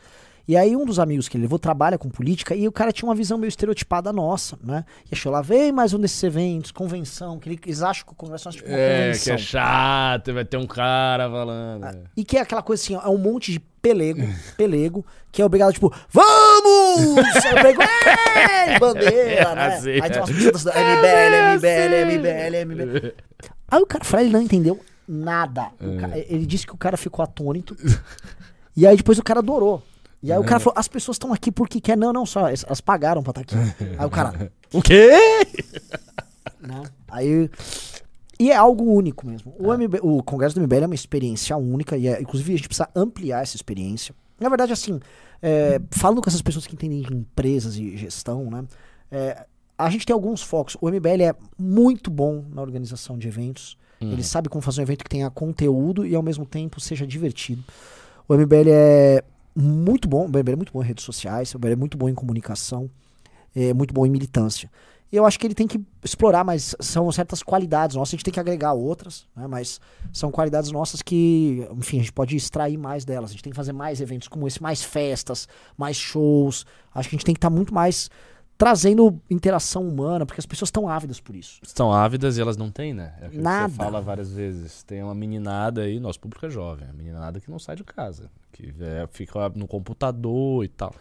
E aí um dos amigos que ele levou trabalha com política e o cara tinha uma visão meio estereotipada nossa, né? E achou lá, vem mais um desses eventos, convenção, que ele- eles acham que o Congresso é tipo uma É, que convenção. é chato, vai ter um cara falando. é. E que é aquela coisa assim, ó, é um monte de pelego, [laughs] pelego, que é obrigado, tipo, vamos! [laughs] Eu pego, "Ei!" bandeira, [laughs] né? Sim. Aí tem umas pessoas da MBL, MBL, MBL, MBL. Aí o cara ele não entendeu nada. É. ca- ele disse que o cara ficou atônito. e aí depois o cara adorou. E aí o cara falou, as pessoas estão aqui porque quer. Não, não, só, elas pagaram pra estar aqui. Aí o cara, [laughs] O quê? né? Aí. E é algo único mesmo. O, MB o Congresso do MBL é uma experiência única e, é, inclusive, a gente precisa ampliar essa experiência. Na verdade, assim, é, falando com essas pessoas que entendem de empresas e gestão, né? é, a gente tem alguns focos. O MBL é muito bom na organização de eventos. Ele sabe como fazer um evento que tenha conteúdo e ao mesmo tempo seja divertido. O MBL é muito bom, o MBL é muito bom em redes sociais, o MBL é muito bom em comunicação, é muito bom em militância. E eu acho que ele tem que explorar, mas são certas qualidades nossas, a gente tem que agregar outras, né? Mas são qualidades nossas que, enfim, a gente pode extrair mais delas. A gente tem que fazer mais eventos como esse, mais festas, mais shows. Acho que a gente tem que estar muito mais trazendo interação humana, porque as pessoas estão ávidas por isso. Estão ávidas e elas não têm, né? É o que Nada. você fala várias vezes. Tem uma meninada aí, nosso público é jovem, a meninada que não sai de casa, que é, fica no computador e tal.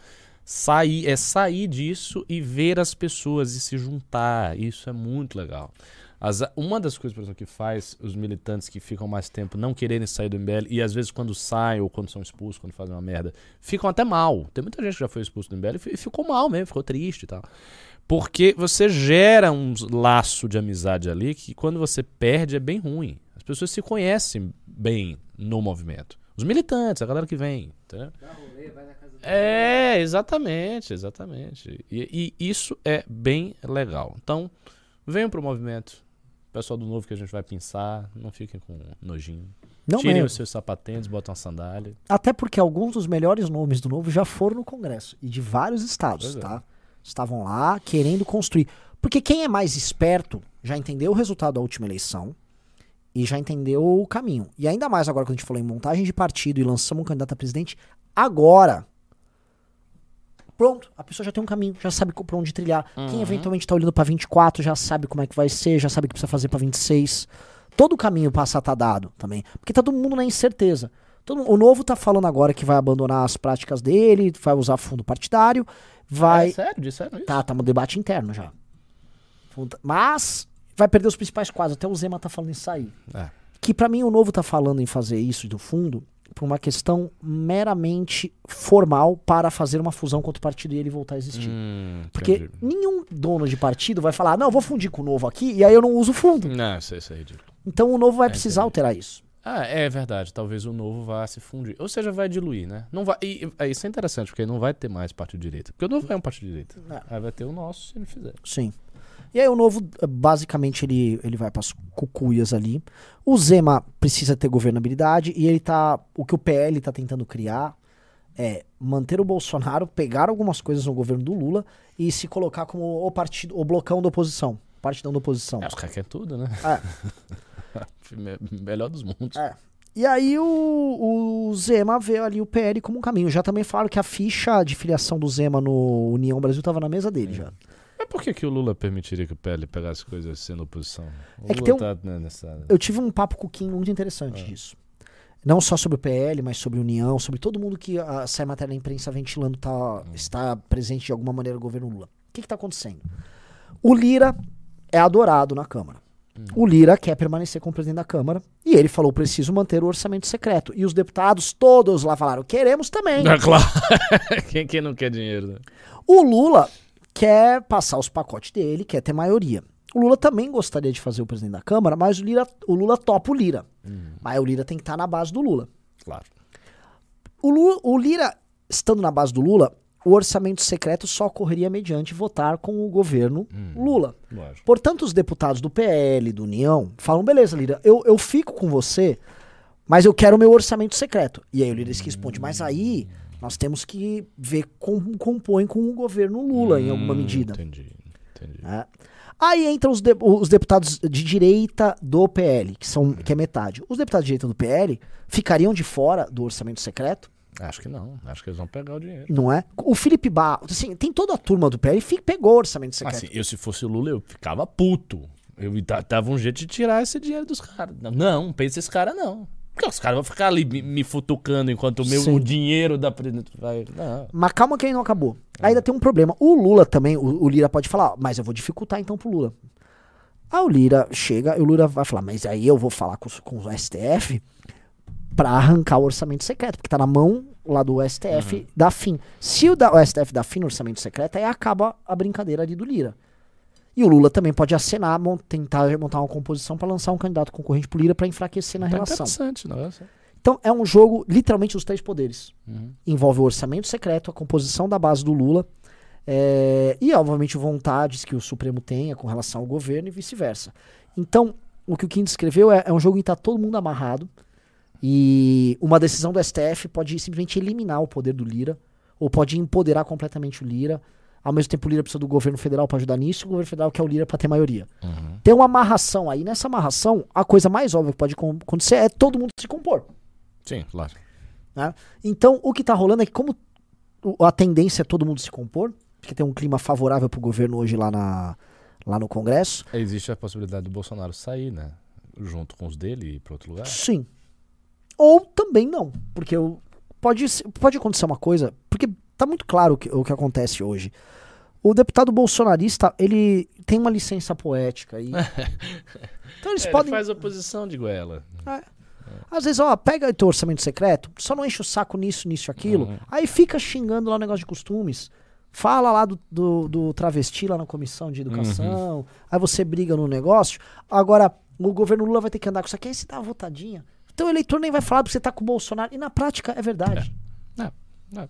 Sair, é sair disso e ver as pessoas e se juntar. Isso é muito legal. As- uma das coisas, por exemplo, que faz os militantes que ficam mais tempo não quererem sair do MBL e às vezes quando saem ou quando são expulsos, quando fazem uma merda, ficam até mal. Tem muita gente que já foi expulso do MBL e fi- ficou mal mesmo, ficou triste e tal. Porque você gera um laço de amizade ali que quando você perde é bem ruim. As pessoas se conhecem bem no movimento. Os militantes, a galera que vem. Entendeu? É, exatamente, exatamente. E, e isso é bem legal. Então, venham pro movimento. Pessoal do novo que a gente vai pensar, não fiquem com nojinho. Não Tirem mesmo. os seus sapatênis, botam a sandália. Até porque alguns dos melhores nomes do Novo já foram no Congresso e de vários estados, Pois é. tá? Estavam lá querendo construir. Porque quem é mais esperto já entendeu o resultado da última eleição e já entendeu o caminho. E ainda mais agora que a gente falou em montagem de partido e lançamos um candidato a presidente, agora. Pronto, a pessoa já tem um caminho, já sabe pra onde trilhar. Quem eventualmente tá olhando pra 24 já sabe como é que vai ser, já sabe o que precisa fazer pra 26. Todo o caminho passa a tá dado também. Porque tá todo mundo na incerteza. Todo o novo tá falando agora que vai abandonar as práticas dele, vai usar fundo partidário, vai. É sério, disseram isso? Tá, tá no debate interno já. Mas vai perder os principais quadros. Até o Zema tá falando isso aí. É. Que pra mim o novo tá falando em fazer isso do fundo por uma questão meramente formal para fazer uma fusão contra o partido e ele voltar a existir. Hum, Porque entendi. nenhum dono de partido vai falar, não, eu vou fundir com o novo aqui e aí eu não uso o fundo. Não, isso, isso é ridículo. Então o novo vai É, precisar entendi. alterar isso. Ah, é verdade. Talvez o novo vá se fundir. Ou seja, vai diluir, né? Não vai, e, e- isso é interessante, porque não vai ter mais partido de direita. Porque o novo é um partido de direita. É. Aí vai ter o nosso se ele fizer. Sim. E aí o novo, basicamente, ele, ele vai pras cucuias ali. O Zema precisa ter governabilidade e ele tá. O que o PL tá tentando criar é manter o Bolsonaro, pegar algumas coisas no governo do Lula e se colocar como o partido, o blocão da oposição. Partidão da oposição. É, os caras querem tudo, né? [laughs] Me- Melhor dos mundos. É. E aí o, o Zema vê ali o PL como um caminho. Já também falaram que a ficha de filiação do Zema no União Brasil tava na mesa dele já. Por que, que o Lula permitiria que o PL pegasse coisas sendo oposição? O É que Lula tem um- tá né, nessa. Eu tive um papo com o Kim muito interessante disso. Não só sobre o PL, mas sobre União, sobre todo mundo que ah, sai matéria na imprensa ventilando tá, está presente de alguma maneira no governo Lula. O que está acontecendo? O Lira é adorado na Câmara. O Lira quer permanecer como presidente da Câmara e ele falou: preciso manter o orçamento secreto. E os deputados todos lá falaram: queremos também. É [laughs] claro. quem, quem não quer dinheiro, né? O Lula quer passar os pacotes dele, quer ter maioria. O Lula também gostaria de fazer o presidente da Câmara, mas o, Lira, o Lula topa o Lira. Mas o Lira tem que estar na base do Lula. Claro. O, Lula. o Lira, estando na base do Lula, o orçamento secreto só ocorreria mediante votar com o governo Lula. Lógico. Portanto, os deputados do PL, do União, falam: beleza, Lira, eu, eu fico com você, mas eu quero o meu orçamento secreto. E aí o Lira que responde: mas aí nós temos que ver como compõe com o governo Lula, em alguma Hum, medida. Entendi. Entendi. né? Aí entram os, de- os deputados de direita do PL, que, são, que é metade. Os deputados de direita do PL ficariam de fora do orçamento secreto, Acho que não. Acho que eles vão pegar o dinheiro. não é? O Felipe Barros, assim, tem toda a turma do PL que pegou o orçamento secreto. assim, eu se fosse o Lula, eu ficava puto. Eu dava um jeito de tirar esse dinheiro dos caras. Não, não pensa esse cara, não. Porque os caras vão ficar ali me, me futucando enquanto o meu Sim. o dinheiro da presidente vai. Não. Mas calma que aí não acabou. Ainda tem um problema. O Lula também, o, o Lira pode falar, "Ó, mas eu vou dificultar então pro Lula. Aí o Lira chega e o Lula vai falar, mas aí eu vou falar com, com o STF pra arrancar o orçamento secreto, porque tá na mão lá do STF da FIM. Se o, da, o STF dá fim no orçamento secreto, aí acaba a brincadeira ali do Lira. E o Lula também pode acenar, mon- tentar montar uma composição pra lançar um candidato concorrente pro Lira pra enfraquecer na Tá relação. interessante, não é? Então é um jogo, literalmente, os três poderes Uhum. envolve o orçamento secreto, a composição da base do Lula é, e, obviamente, vontades que o Supremo tenha com relação ao governo e vice-versa. Então, o que o Kim descreveu é, é um jogo em que está todo mundo amarrado e uma decisão do STF pode simplesmente eliminar o poder do Lira ou pode empoderar completamente o Lira. Ao mesmo tempo, o Lira precisa do governo federal para ajudar nisso e o governo federal quer o Lira para ter maioria. Uhum. Tem uma amarração aí. Nessa amarração, a coisa mais óbvia que pode acontecer é todo mundo se compor. Sim, claro. né? Então, o que tá rolando é que, como o- a tendência é todo mundo se compor, porque tem um clima favorável pro governo hoje lá, na, lá no Congresso. Existe a possibilidade do Bolsonaro sair, né? Junto com os dele e ir pra outro lugar. Sim. Ou também não. Porque o- pode, pode acontecer uma coisa. Porque tá muito claro o que, o que acontece hoje. O deputado bolsonarista, ele tem uma licença poética aí. [laughs] então eles É, podem. Ele faz oposição, digo ela. Às vezes, ó, pega o teu orçamento secreto, só não enche o saco nisso, nisso, aquilo. Uhum. Aí fica xingando lá o negócio de costumes. Fala lá do, do, do travesti lá na comissão de educação. Aí você briga no negócio. Agora, o governo Lula vai ter que andar com isso aqui. Aí você dá uma votadinha. Então o eleitor nem vai falar porque você tá com o Bolsonaro. E na prática é verdade. É, é.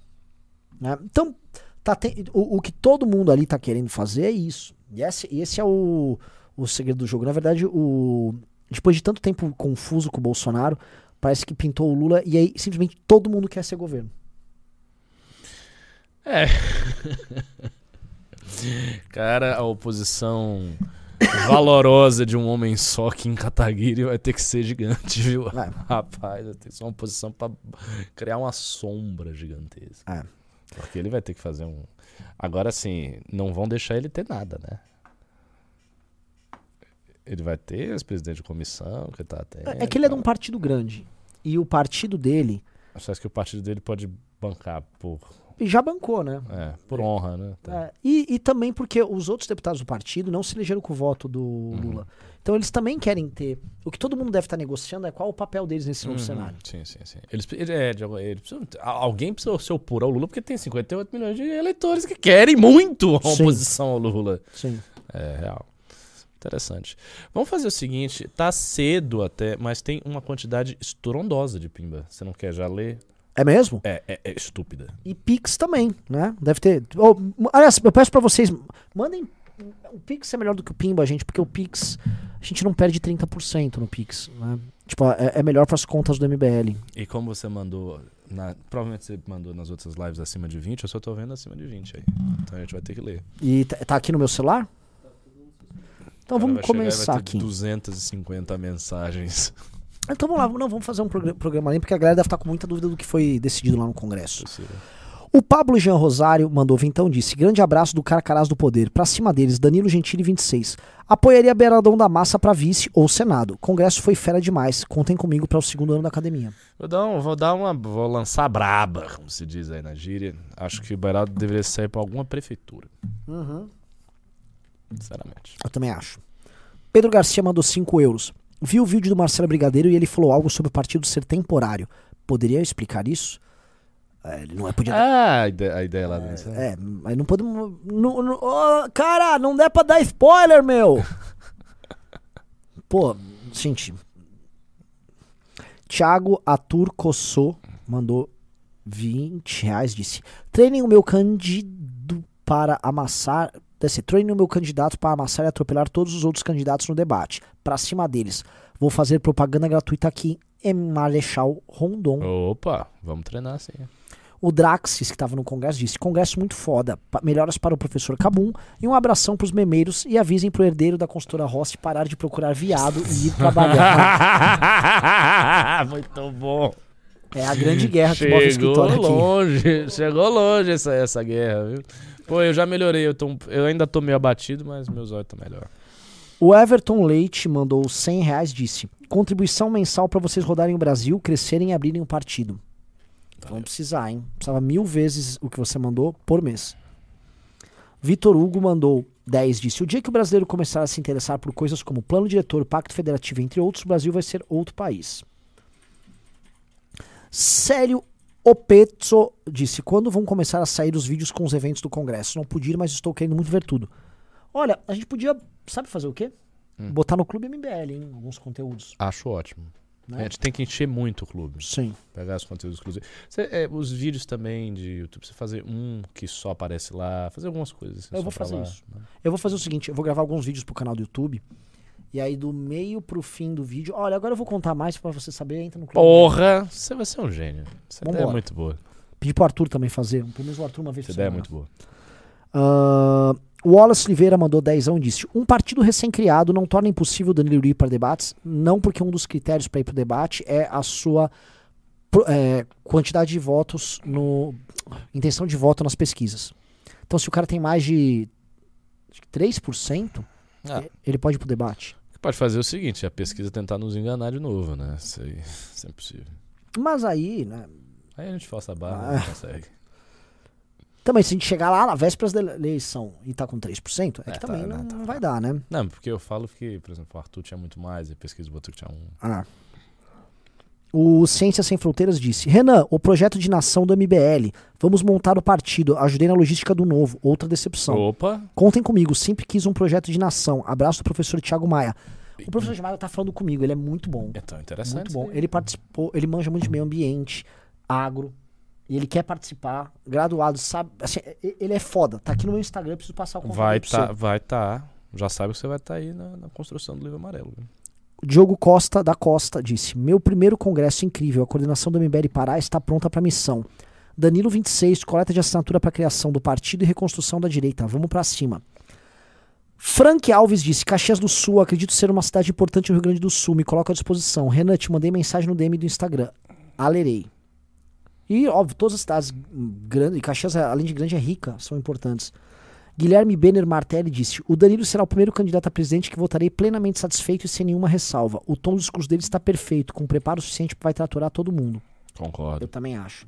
Né? Então, tá te- o, o que todo mundo ali tá querendo fazer é isso. E esse, esse é o, o segredo do jogo. Na verdade, o, depois de tanto tempo confuso com o Bolsonaro, parece que pintou o Lula e aí simplesmente todo mundo quer ser governo. É. [laughs] Cara, a oposição valorosa de um homem só aqui em Kataguiri vai ter que ser gigante, viu? É. [laughs] Rapaz, vai ter que ser uma oposição pra criar uma sombra gigantesca. É. Porque ele vai ter que fazer um. Agora sim, não vão deixar ele ter nada, né? Ele vai ter esse presidente de comissão que tá tendo. É que ele é de um partido grande. E o partido dele acha que o partido dele pode bancar por, já bancou, né? é, por honra, né? Tá. É, e, e também porque os outros deputados do partido não se elegeram com o voto do Lula. Então eles também querem ter. O que todo mundo deve estar negociando é qual o papel deles nesse novo Uhum. cenário. Sim, sim, sim. Eles, ele, é, alguém precisa se opor ao Lula porque tem 58 milhões de eleitores que querem muito a oposição ao Lula. Sim. É real. Interessante. Vamos fazer o seguinte, tá cedo até, mas tem uma quantidade estrondosa de pimba. Você não quer já ler? É mesmo? É, é, é estúpida. E Pix também, né? Deve ter. Oh, aliás, eu peço pra vocês, mandem. O Pix é melhor do que o Pimba, gente, porque o Pix. A gente não perde 30% no Pix, né? Tipo, é, é melhor pras contas do MBL. E como você mandou, na- provavelmente você mandou nas outras lives acima de 20, eu só tô vendo acima de 20 aí. Então a gente vai ter que ler. E tá, tá aqui no meu celular? Então Cara, vamos chegar começar ter aqui. 250 mensagens. Então vamos lá, não, vamos fazer um programa, ali, porque a galera deve estar com muita dúvida do que foi decidido lá no Congresso. O Pablo Jean Rosário mandou então disse: Grande abraço do Carcarás do Poder. Pra cima deles, Danilo Gentili 26. Apoiaria Beiradão da Massa pra vice ou Senado. Congresso foi fera demais. Contem comigo para o segundo ano da academia. Vou dar, um- vou dar uma. Vou lançar a braba, como se diz aí na gíria. Acho que o Beirado deveria sair pra alguma prefeitura. Sinceramente. Eu também acho. Pedro Garcia mandou 5 euros. Vi o vídeo do Marcelo Brigadeiro e ele falou algo sobre o partido ser temporário. Poderia explicar isso? É, ele não é podia. Ah, a ideia, a ideia lá dentro. É, mas não podemos. Não, não- Ô, cara, não dá pra dar spoiler, meu! [laughs] Pô, gente. Thiago Atur Cossô mandou 20 reais. Disse: Treinem o meu candidato para amassar. Deve ser, treinem o meu candidato para amassar e atropelar todos os outros candidatos no debate. Pra cima deles. Vou fazer propaganda gratuita aqui em Marechal Rondon. Opa, vamos treinar sim. O Draxis, que estava no congresso, disse: Congresso muito foda. Melhoras para o professor Cabum e um abração pros memeiros e avisem pro herdeiro da consultora Rossi parar de procurar viado e ir trabalhar. [laughs] Muito bom. é a grande guerra que move o Chegou escritório aqui. longe, chegou longe essa, essa guerra, viu? Pô, eu já melhorei, eu, tô, eu ainda tô meio abatido, mas meus olhos estão melhor. O Everton Leite mandou 100 reais disse: contribuição mensal pra vocês rodarem o Brasil, crescerem e abrirem um partido. Vão precisar, hein? Precisava mil vezes o que você mandou por mês. Vitor Hugo mandou 10 disse: O dia que o brasileiro começar a se interessar por coisas como plano diretor, pacto federativo, entre outros, o Brasil vai ser outro país. Célio Opezzo disse: Quando vão começar a sair os vídeos com os eventos do Congresso? Não pude ir, mas estou querendo muito ver tudo. Olha, a gente podia, sabe fazer o quê? Hum. Botar no Clube MBL, hein? Alguns conteúdos. Acho ótimo. Né? A gente tem que encher muito o clube. Sim. Pegar os conteúdos exclusivos. Cê- é, os vídeos também de YouTube, você fazer um que só aparece lá, fazer algumas coisas. assim, Eu vou fazer lá, isso. né? Eu vou fazer o seguinte: eu vou gravar alguns vídeos pro canal do YouTube. E aí, do meio pro fim do vídeo. Olha, agora eu vou contar mais pra você saber. Entra no Clube. Porra! Você vai ser um gênio. Essa ideia é muito boa. Pedi pro Arthur também fazer. Pelo menos o Arthur uma vez Essa ideia é muito boa. O Wallace Oliveira mandou 10 e disse: Um partido recém-criado não torna impossível o Danilo ir para debates, não porque um dos critérios para ir para o debate é a sua é, quantidade de votos no. intenção de voto nas pesquisas. Então, se o cara tem mais de acho que 3%, Ah. ele pode ir pro debate. Pode fazer o seguinte, a pesquisa tentar nos enganar de novo, né? Isso aí isso é impossível. Mas aí, né? Aí a gente força a barra Ah. e não consegue. Também, se a gente chegar lá na véspera da eleição e tá com 3%, é, É, que tá, também não, não, tá, não tá. vai dar, né? Não, porque eu falo que, por exemplo, o Arthur tinha muito mais, e a pesquisa botou que tinha um. Ah. O Ciência Sem Fronteiras disse: Renan, o projeto de nação do MBL. Vamos montar o partido. Ajudei na logística do novo. Outra decepção. Opa! Contem comigo. Sempre quis um projeto de nação. Abraço do professor Tiago Maia. O professor Tiago Maia tá falando comigo. Ele é muito bom. É tão interessante. Muito bom. Ele participou. Ele manja muito de meio ambiente, agro. E ele quer participar. Graduado, sabe? Assim, ele é foda. Tá aqui no meu Instagram. Preciso passar o contato Vai tá, vai tá. Já sabe que você vai estar aí na, na construção do livro amarelo. Diogo Costa da Costa disse: Meu primeiro congresso incrível, a coordenação do MBL Pará está pronta para missão. Danilo 26, coleta de assinatura para criação do partido e reconstrução da direita. Vamos para cima. Frank Alves disse: Caxias do Sul, acredito ser uma cidade importante no Rio Grande do Sul. Me coloca à disposição. Renan, te mandei mensagem no DM do Instagram. Alerei. E, óbvio, todas as cidades grandes, e Caxias, além de grande, é rica, são importantes. Guilherme Benner Martelli disse: O Danilo será o primeiro candidato a presidente que votarei plenamente satisfeito e sem nenhuma ressalva. O tom do discurso dele está perfeito, com preparo suficiente para tratorar todo mundo. Eu Concordo. também acho.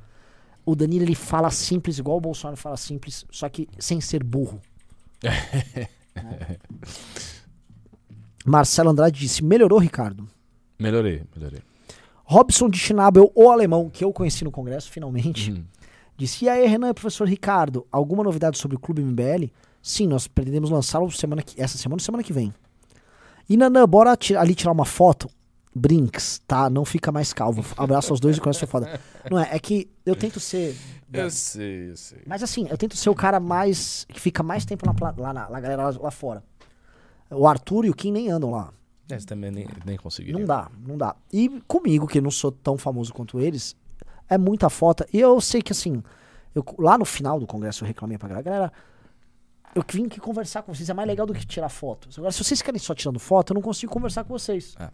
O Danilo ele fala simples, igual o Bolsonaro fala simples, só que sem ser burro. Né? [laughs] Marcelo Andrade disse: Melhorou, Ricardo? Melhorei, melhorei. Robson de Schnabel, o alemão, que eu conheci no congresso, finalmente. Uhum. Disse: E aí, Renan, professor Ricardo, alguma novidade sobre o Clube MBL? Sim, nós pretendemos lançá-lo semana que, essa semana ou semana que vem. E Nanã, bora ti- ali tirar uma foto? Brinks, tá? Não fica mais calvo. Abraço aos dois e foi foda. Não é, é que eu tento ser. [laughs] Eu sei, eu sei. Mas assim, eu tento ser o cara mais. que fica mais tempo na lá na lá, galera lá, lá fora. O Arthur e o Kim nem andam lá. Esse também nem, nem consegui. Não dá, não dá. E comigo, que não sou tão famoso quanto eles, é muita foto. E eu sei que assim, eu, lá no final do congresso eu reclamei pra galera, galera, eu vim aqui conversar com vocês, é mais legal do que tirar foto. Agora, se vocês querem só tirando foto, eu não consigo conversar com vocês. É.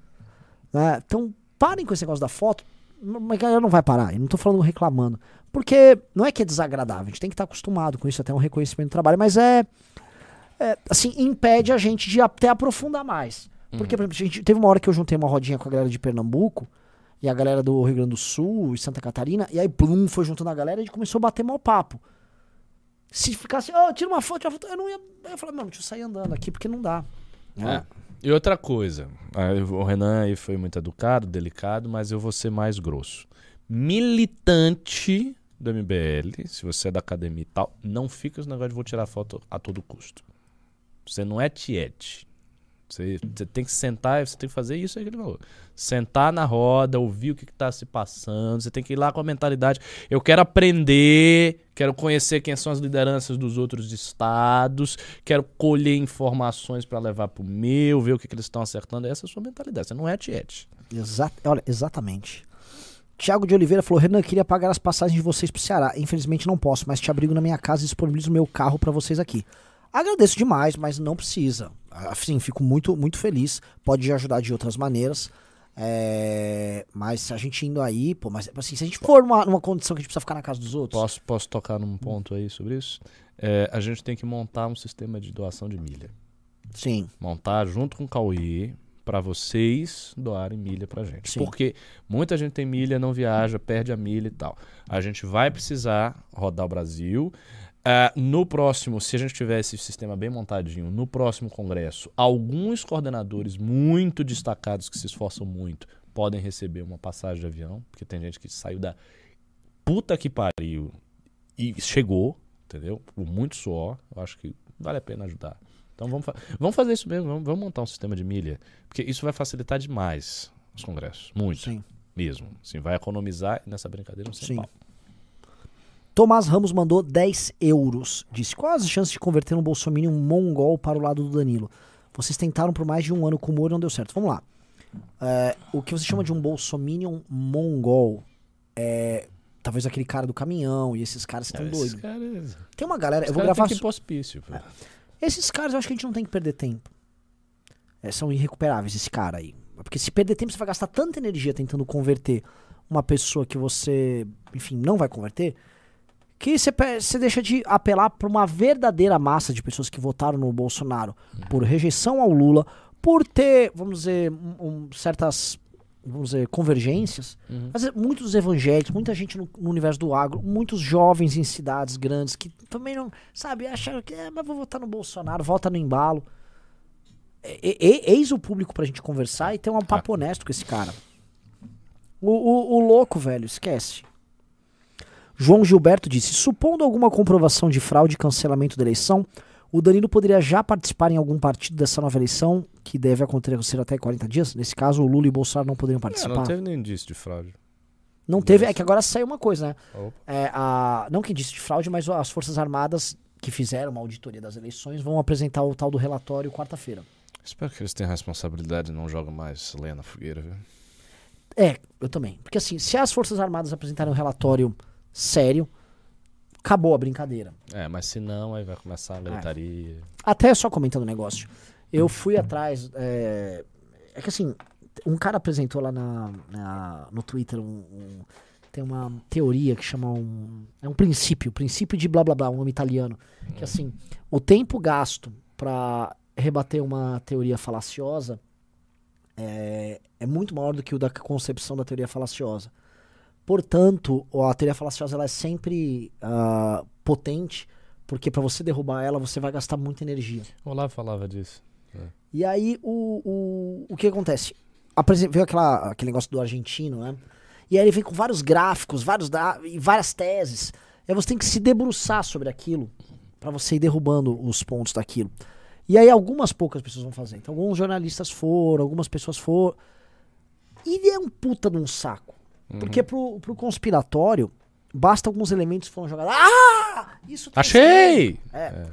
Né? Então, parem com esse negócio da foto. Mas a galera não vai parar, eu não tô falando reclamando. Porque não é que é desagradável, a gente tem que estar acostumado com isso, até um reconhecimento do trabalho, mas é, é, assim, impede a gente de até aprofundar mais. Porque, por exemplo, a gente teve uma hora que eu juntei uma rodinha com a galera de Pernambuco e a galera do Rio Grande do Sul e Santa Catarina, e aí, plum, foi juntando a galera e a gente começou a bater mal papo. Se ficasse, oh, tira uma foto, tira uma foto, eu não ia. Eu ia falar, mano, deixa eu sair andando aqui, porque não dá. né? É. E outra coisa, o Renan aí foi muito educado, delicado, mas eu vou ser mais grosso. Militante do MBL, se você é da academia e tal, não fica esse negócio de vou tirar foto a todo custo. Você não é tiete. Você, você tem que sentar você tem que fazer isso aí que ele falou. Sentar na roda, ouvir o que está se passando. Você tem que ir lá com a mentalidade. Eu quero aprender, quero conhecer quem são as lideranças dos outros estados, quero colher informações para levar pro meu, ver o que, que eles estão acertando. Essa é a sua mentalidade. Você não é tiete. Exa olha, exatamente. Tiago de Oliveira falou: Renan, queria pagar as passagens de vocês pro Ceará. Infelizmente não posso, mas te abrigo na minha casa e disponibilizo o meu carro pra vocês aqui. Agradeço demais, mas não precisa. Assim, fico muito, muito feliz. Pode ajudar de outras maneiras. É, Mas a gente indo aí, pô, mas assim, se a gente for numa, numa condição que a gente precisa ficar na casa dos outros. Posso, posso tocar num ponto aí sobre isso? É, a gente tem que montar um sistema de doação de milha. Sim. montar junto com o Cauê para vocês doarem milha pra gente. Sim. Porque muita gente tem milha, não viaja, perde a milha e tal. A gente vai precisar rodar o Brasil. Ah, no próximo, se a gente tiver esse sistema bem montadinho, no próximo congresso, alguns coordenadores muito destacados que se esforçam muito podem receber uma passagem de avião, porque tem gente que saiu da puta que pariu e chegou, entendeu? Por muito suor. Eu acho que vale a pena ajudar. Então vamos, fa- vamos fazer isso mesmo, vamos, vamos montar um sistema de milha, porque isso vai facilitar demais os congressos, muito Sim. mesmo. Assim, vai economizar e nessa brincadeira um Sim. centavo. Tomás Ramos mandou 10 euros. Disse: Quais as chances de converter um bolsominion mongol para o lado do Danilo? Vocês tentaram por mais de um ano com o Moro e não deu certo. Vamos lá. É, o que você chama de um bolsominion mongol é talvez aquele cara do caminhão e esses caras que estão Esses doidos. caras- Tem uma galera, eu vou gravar. têm que hospício. pô. Esses caras eu acho que a gente não tem que perder tempo. É, são irrecuperáveis esse cara aí. Porque se perder tempo, você vai gastar tanta energia tentando converter uma pessoa que você, enfim, não vai converter, que você, deixa de apelar para uma verdadeira massa de pessoas que votaram no Bolsonaro por rejeição ao Lula, por ter, vamos dizer, um- certas vamos dizer, convergências. Uhum. Mas é, muitos evangélicos, muita gente no, no universo do agro, muitos jovens em cidades grandes que também não, sabe, acharam que, é, mas vou votar no Bolsonaro, vota no embalo. E- e- eis o público pra gente conversar e ter um papo honesto com esse cara. O, o, o louco, velho, esquece. João Gilberto disse: supondo alguma comprovação de fraude e cancelamento da eleição, o Danilo poderia já participar em algum partido dessa nova eleição, que deve acontecer até 40 dias? Nesse caso, o Lula e o Bolsonaro não poderiam É, participar. não teve nem indício de fraude. Não teve, é que agora saiu uma coisa, né? É, a, não que disse de fraude, mas as Forças Armadas que fizeram uma auditoria das eleições vão apresentar o tal do relatório quarta-feira. Espero que eles tenham responsabilidade e não jogam mais lenha na fogueira, viu? É, eu também. Porque assim, se as Forças Armadas apresentarem um relatório sério, acabou a brincadeira. É, mas se não, aí vai começar a gritaria. Até só comentando o negócio. Eu fui atrás. É, é que assim, um cara apresentou lá na, na- no Twitter um, um- Tem uma teoria que chama um. É um princípio, princípio de blá blá blá, um nome italiano. Que assim, o tempo gasto pra rebater uma teoria falaciosa é, é muito maior do que o da concepção da teoria falaciosa. Portanto, a teoria falaciosa ela é sempre ah, potente, porque para você derrubar ela, você vai gastar muita energia. O Olavo falava disso. E aí, o, o, o que acontece? Apresen- Veio aquela, aquele negócio do argentino, né? E aí ele vem com vários gráficos, vários e várias teses. E aí você tem que se debruçar sobre aquilo para você ir derrubando os pontos daquilo. E aí algumas poucas pessoas vão fazer. Então alguns jornalistas foram, algumas pessoas foram. E é um puta de um saco. Porque pro, pro conspiratório, basta alguns elementos que foram jogados. Ah! Isso tá Achei! é.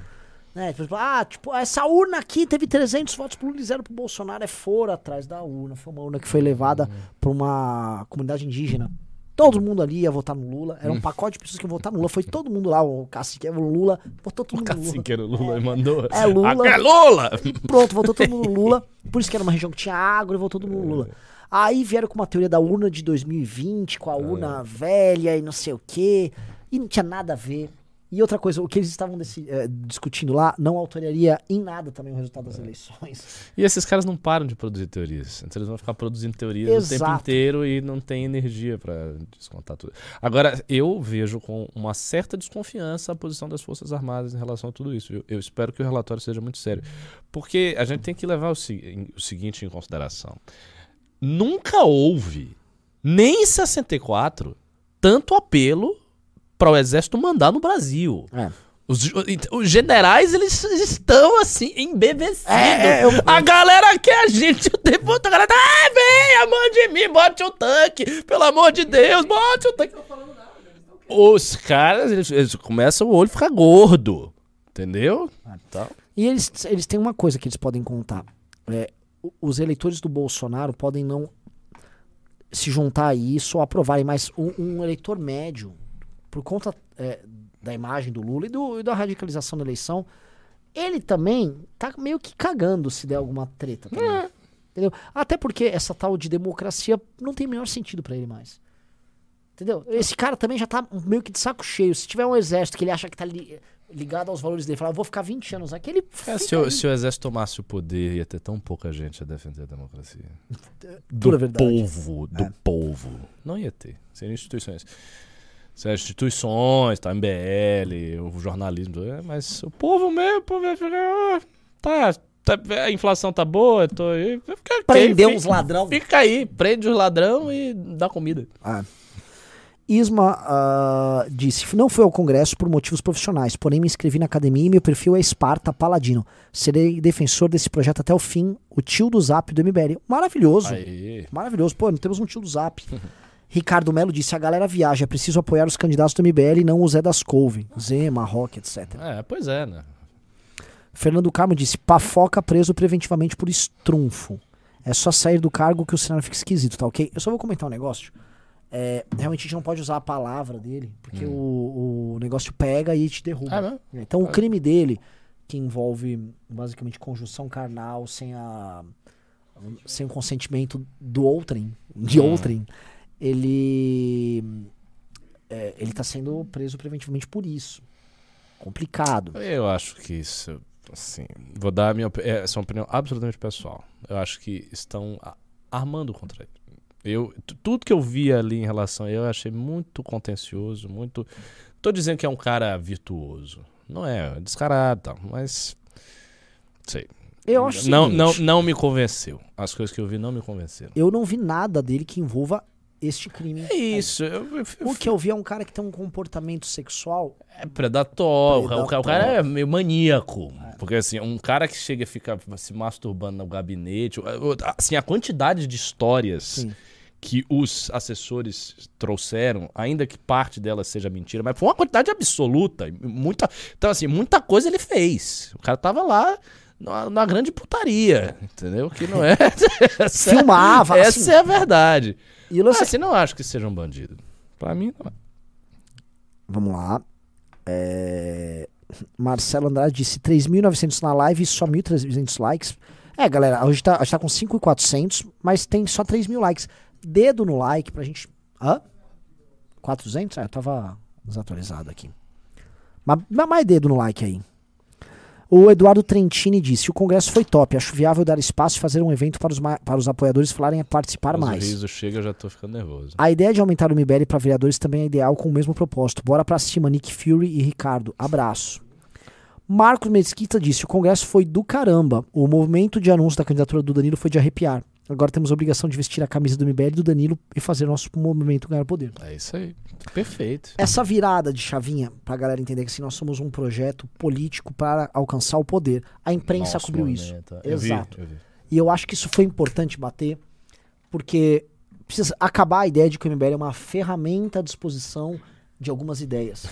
Né, por exemplo, ah, tipo, essa urna aqui teve 300 votos pro Lula e zero pro Bolsonaro. É fora atrás da urna. Foi uma urna que foi levada pra uma comunidade indígena. Todo mundo ali ia votar no Lula. Era um pacote de pessoas que iam votar no Lula. Foi todo mundo lá. O cacique, o Lula, votou todo O mundo no Lula. o Lula e mandou. É Lula. Ah, É Lula! Pronto, votou todo mundo no Lula. Por isso que era uma região que tinha agro e votou todo mundo no Lula. Aí vieram com uma teoria da urna de 2020, com a urna velha e não sei o quê. E não tinha nada a ver. E outra coisa, o que eles estavam desse- eh, discutindo lá não alteraria em nada também o resultado das eleições. E esses caras não param de produzir teorias. Então eles vão ficar produzindo teorias o tempo Exato. inteiro e não tem energia pra descontar tudo. Agora, eu vejo com uma certa desconfiança a posição das Forças Armadas em relação a tudo isso. Eu, eu espero que o relatório seja muito sério. Porque a gente tem que levar o, o seguinte em consideração. Nunca houve, nem em 64, tanto apelo para o exército mandar no Brasil. É. Os, os generais, eles estão assim, embevecidos. É, é, eu- A galera quer a gente o tempo todo. A galera tá, ah, vem, mão de mim, bote o tanque. Pelo amor de Deus, bote o tanque. Os caras, eles, eles começam o olho a ficar gordo. Entendeu? Então, E eles, eles têm uma coisa que eles podem contar. É, os eleitores do Bolsonaro podem não se juntar a isso ou aprovarem, mas um, um eleitor médio, por conta é, da imagem do Lula e, do- e da radicalização da eleição, ele também tá meio que cagando se der alguma treta também. Entendeu? Até porque essa tal de democracia não tem o menor sentido pra ele mais. Entendeu? Esse cara também já tá meio que de saco cheio. Se tiver um exército que ele acha que tá li- ligado aos valores dele, fala, eu vou ficar 20 anos aqui, ele. É, se, o, se o exército tomasse o poder, ia ter tão pouca gente a defender a democracia. [laughs] Pura Do verdade. povo, do É. povo. Não ia ter. Seriam instituições. Seriam instituições, tá, MBL, o jornalismo, é, mas o povo mesmo, o povo ia ficar, ah, tá, tá, a inflação tá boa, eu tô aí. Fica, Prender uns ladrão. Fica aí, prende os ladrão e dá comida. Ah. Isma ah, disse: Não fui ao congresso por motivos profissionais, porém me inscrevi na academia e meu perfil é Esparta Paladino. Serei defensor desse projeto até o fim. O tio do Zap do MBL. Maravilhoso. Aí. Maravilhoso. Pô, temos um tio do Zap. [laughs] Ricardo Melo disse: A galera viaja, é preciso apoiar os candidatos do MBL e não o Zé das Couve, Zema, Rock, etc. É, pois é, né? Fernando Carmo disse: Pafoca preso preventivamente por estrunfo. É só sair do cargo que o cenário fica esquisito, tá ok? Eu só vou comentar um negócio. É, realmente a gente não pode usar a palavra dele, porque o, o negócio pega e te derruba. Ah? Então o crime dele, que envolve basicamente conjunção carnal sem a sem o consentimento do outrem, de Hum. outrem, ele é, ele tá sendo preso preventivamente por isso. Complicado. Eu acho que isso, assim, vou dar a minha é, essa é uma opinião absolutamente pessoal. Eu acho que estão armando contra ele. Eu, tu- tudo que eu vi ali em relação a ele, eu achei muito contencioso, muito. Tô dizendo que é um cara virtuoso. Não é, é descarado, e tal, mas sei. Eu acho não, seguinte, não, não me convenceu. As coisas que eu vi não me convenceram. eu não vi nada dele que envolva este crime. É isso. Eu, eu- eu- O que eu vi é um cara que tem um comportamento sexual. É predatório. O cara- O Predatório. cara é meio maníaco. Porque, assim, um cara que chega e fica se masturbando no gabinete. Assim, a quantidade de histórias Sim. Que os assessores trouxeram, ainda que parte delas seja mentira, mas foi uma quantidade absoluta. Muita, então, assim, muita coisa ele fez. O cara tava lá. Na, na grande putaria, entendeu? Que não é. [laughs] Essa- Filmava, Essa assim. é a verdade. E o Mas, lance assim, não acho que seja um bandido. Pra mim, não é. Vamos lá. É, Marcelo Andrade disse 3.900 na live e só 1.300 likes. É, galera, gente tá, a gente tá com 5.400, mas tem só 3 mil likes. Dedo no like pra gente. Hã? 400? É, eu tava desatualizado aqui. Mas, mas mais dedo no like aí. O Eduardo Trentini disse: O congresso foi top. Acho viável dar espaço e fazer um evento para os, para os apoiadores falarem e participar Mas mais. o riso chega, eu já tô ficando nervoso. A ideia de aumentar o MBL para vereadores também é ideal com o mesmo propósito. Bora pra cima, Nick Fury e Ricardo. Abraço. Marcos Mesquita disse: o congresso foi do caramba. O movimento de anúncio da candidatura do Danilo foi de arrepiar. Agora temos a obrigação de vestir a camisa do MBL e do Danilo e fazer nosso movimento ganhar poder. É isso aí. Perfeito. Essa virada de chavinha, pra galera entender que assim, nós somos um projeto político para alcançar o poder. A imprensa Nosso cobriu isso. Eu vi, Exato. eu vi. E eu acho que isso foi importante bater, porque precisa acabar a ideia de que o MBL é uma ferramenta à disposição de algumas ideias.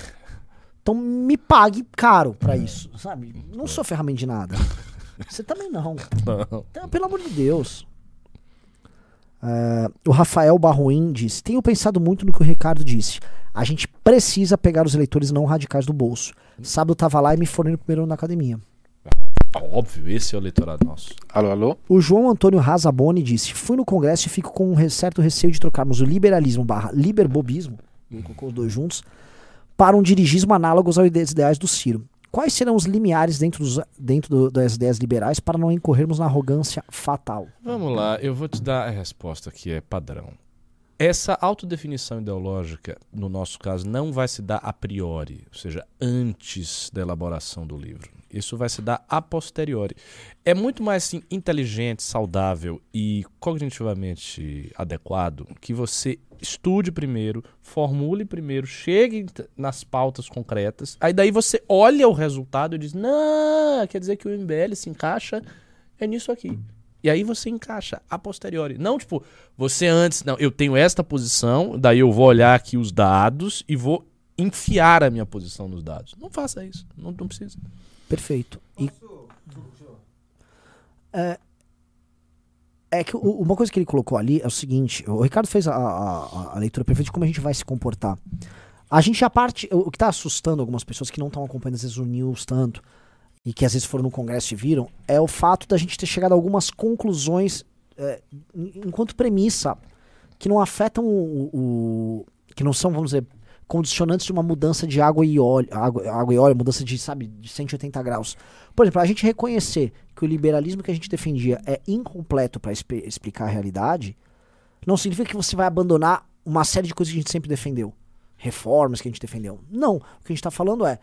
Então me pague caro pra isso, sabe? Não sou ferramenta de nada. [laughs] Você também não. Não. Então, pelo amor de Deus. Ah, o Rafael Barroim disse: Tenho pensado muito no que o Ricardo disse. A gente precisa pegar os eleitores não radicais do bolso. Sábado tava lá e me fornei no primeiro ano na academia. Óbvio, esse é o eleitorado nosso. Alô, alô? O João Antônio Razaboni disse: Fui no congresso e fico com um certo receio de trocarmos o liberalismo barra liberbobismo, colocou os dois juntos, para um dirigismo análogo aos ideais do Ciro. Quais serão os limiares dentro, dos, dentro do- das ideias liberais para não incorrermos na arrogância fatal? Vamos lá, eu vou te dar a resposta que é padrão. Essa autodefinição ideológica, no nosso caso, não vai se dar a priori, ou seja, antes da elaboração do livro. Isso vai se dar a posteriori. É muito mais assim, inteligente, saudável e cognitivamente adequado que você estude primeiro, formule primeiro, chegue nas pautas concretas, aí daí você olha o resultado e diz: Não, quer dizer que o MBL se encaixa é nisso aqui. E aí você encaixa a posteriori. Não, tipo, você antes, não, eu tenho esta posição, daí eu vou olhar aqui os dados e vou enfiar a minha posição nos dados. Não faça isso, não, não precisa. Perfeito. E, é, é que uma coisa que ele colocou ali é o seguinte: o Ricardo fez a, a- a leitura perfeita de como a gente vai se comportar. A gente, a parte. O que está assustando algumas pessoas que não estão acompanhando às vezes o news tanto, e que às vezes foram no Congresso e viram, é o fato da gente ter chegado a algumas conclusões é, en- enquanto premissa que não afetam o, o- que não são, vamos dizer, condicionantes de uma mudança de água e óleo, água, água e óleo, mudança de, sabe, de 180 graus. Por exemplo, a gente reconhecer que o liberalismo que a gente defendia é incompleto para explicar a realidade, não significa que você vai abandonar uma série de coisas que a gente sempre defendeu. Reformas que a gente defendeu. Não. O que a gente está falando é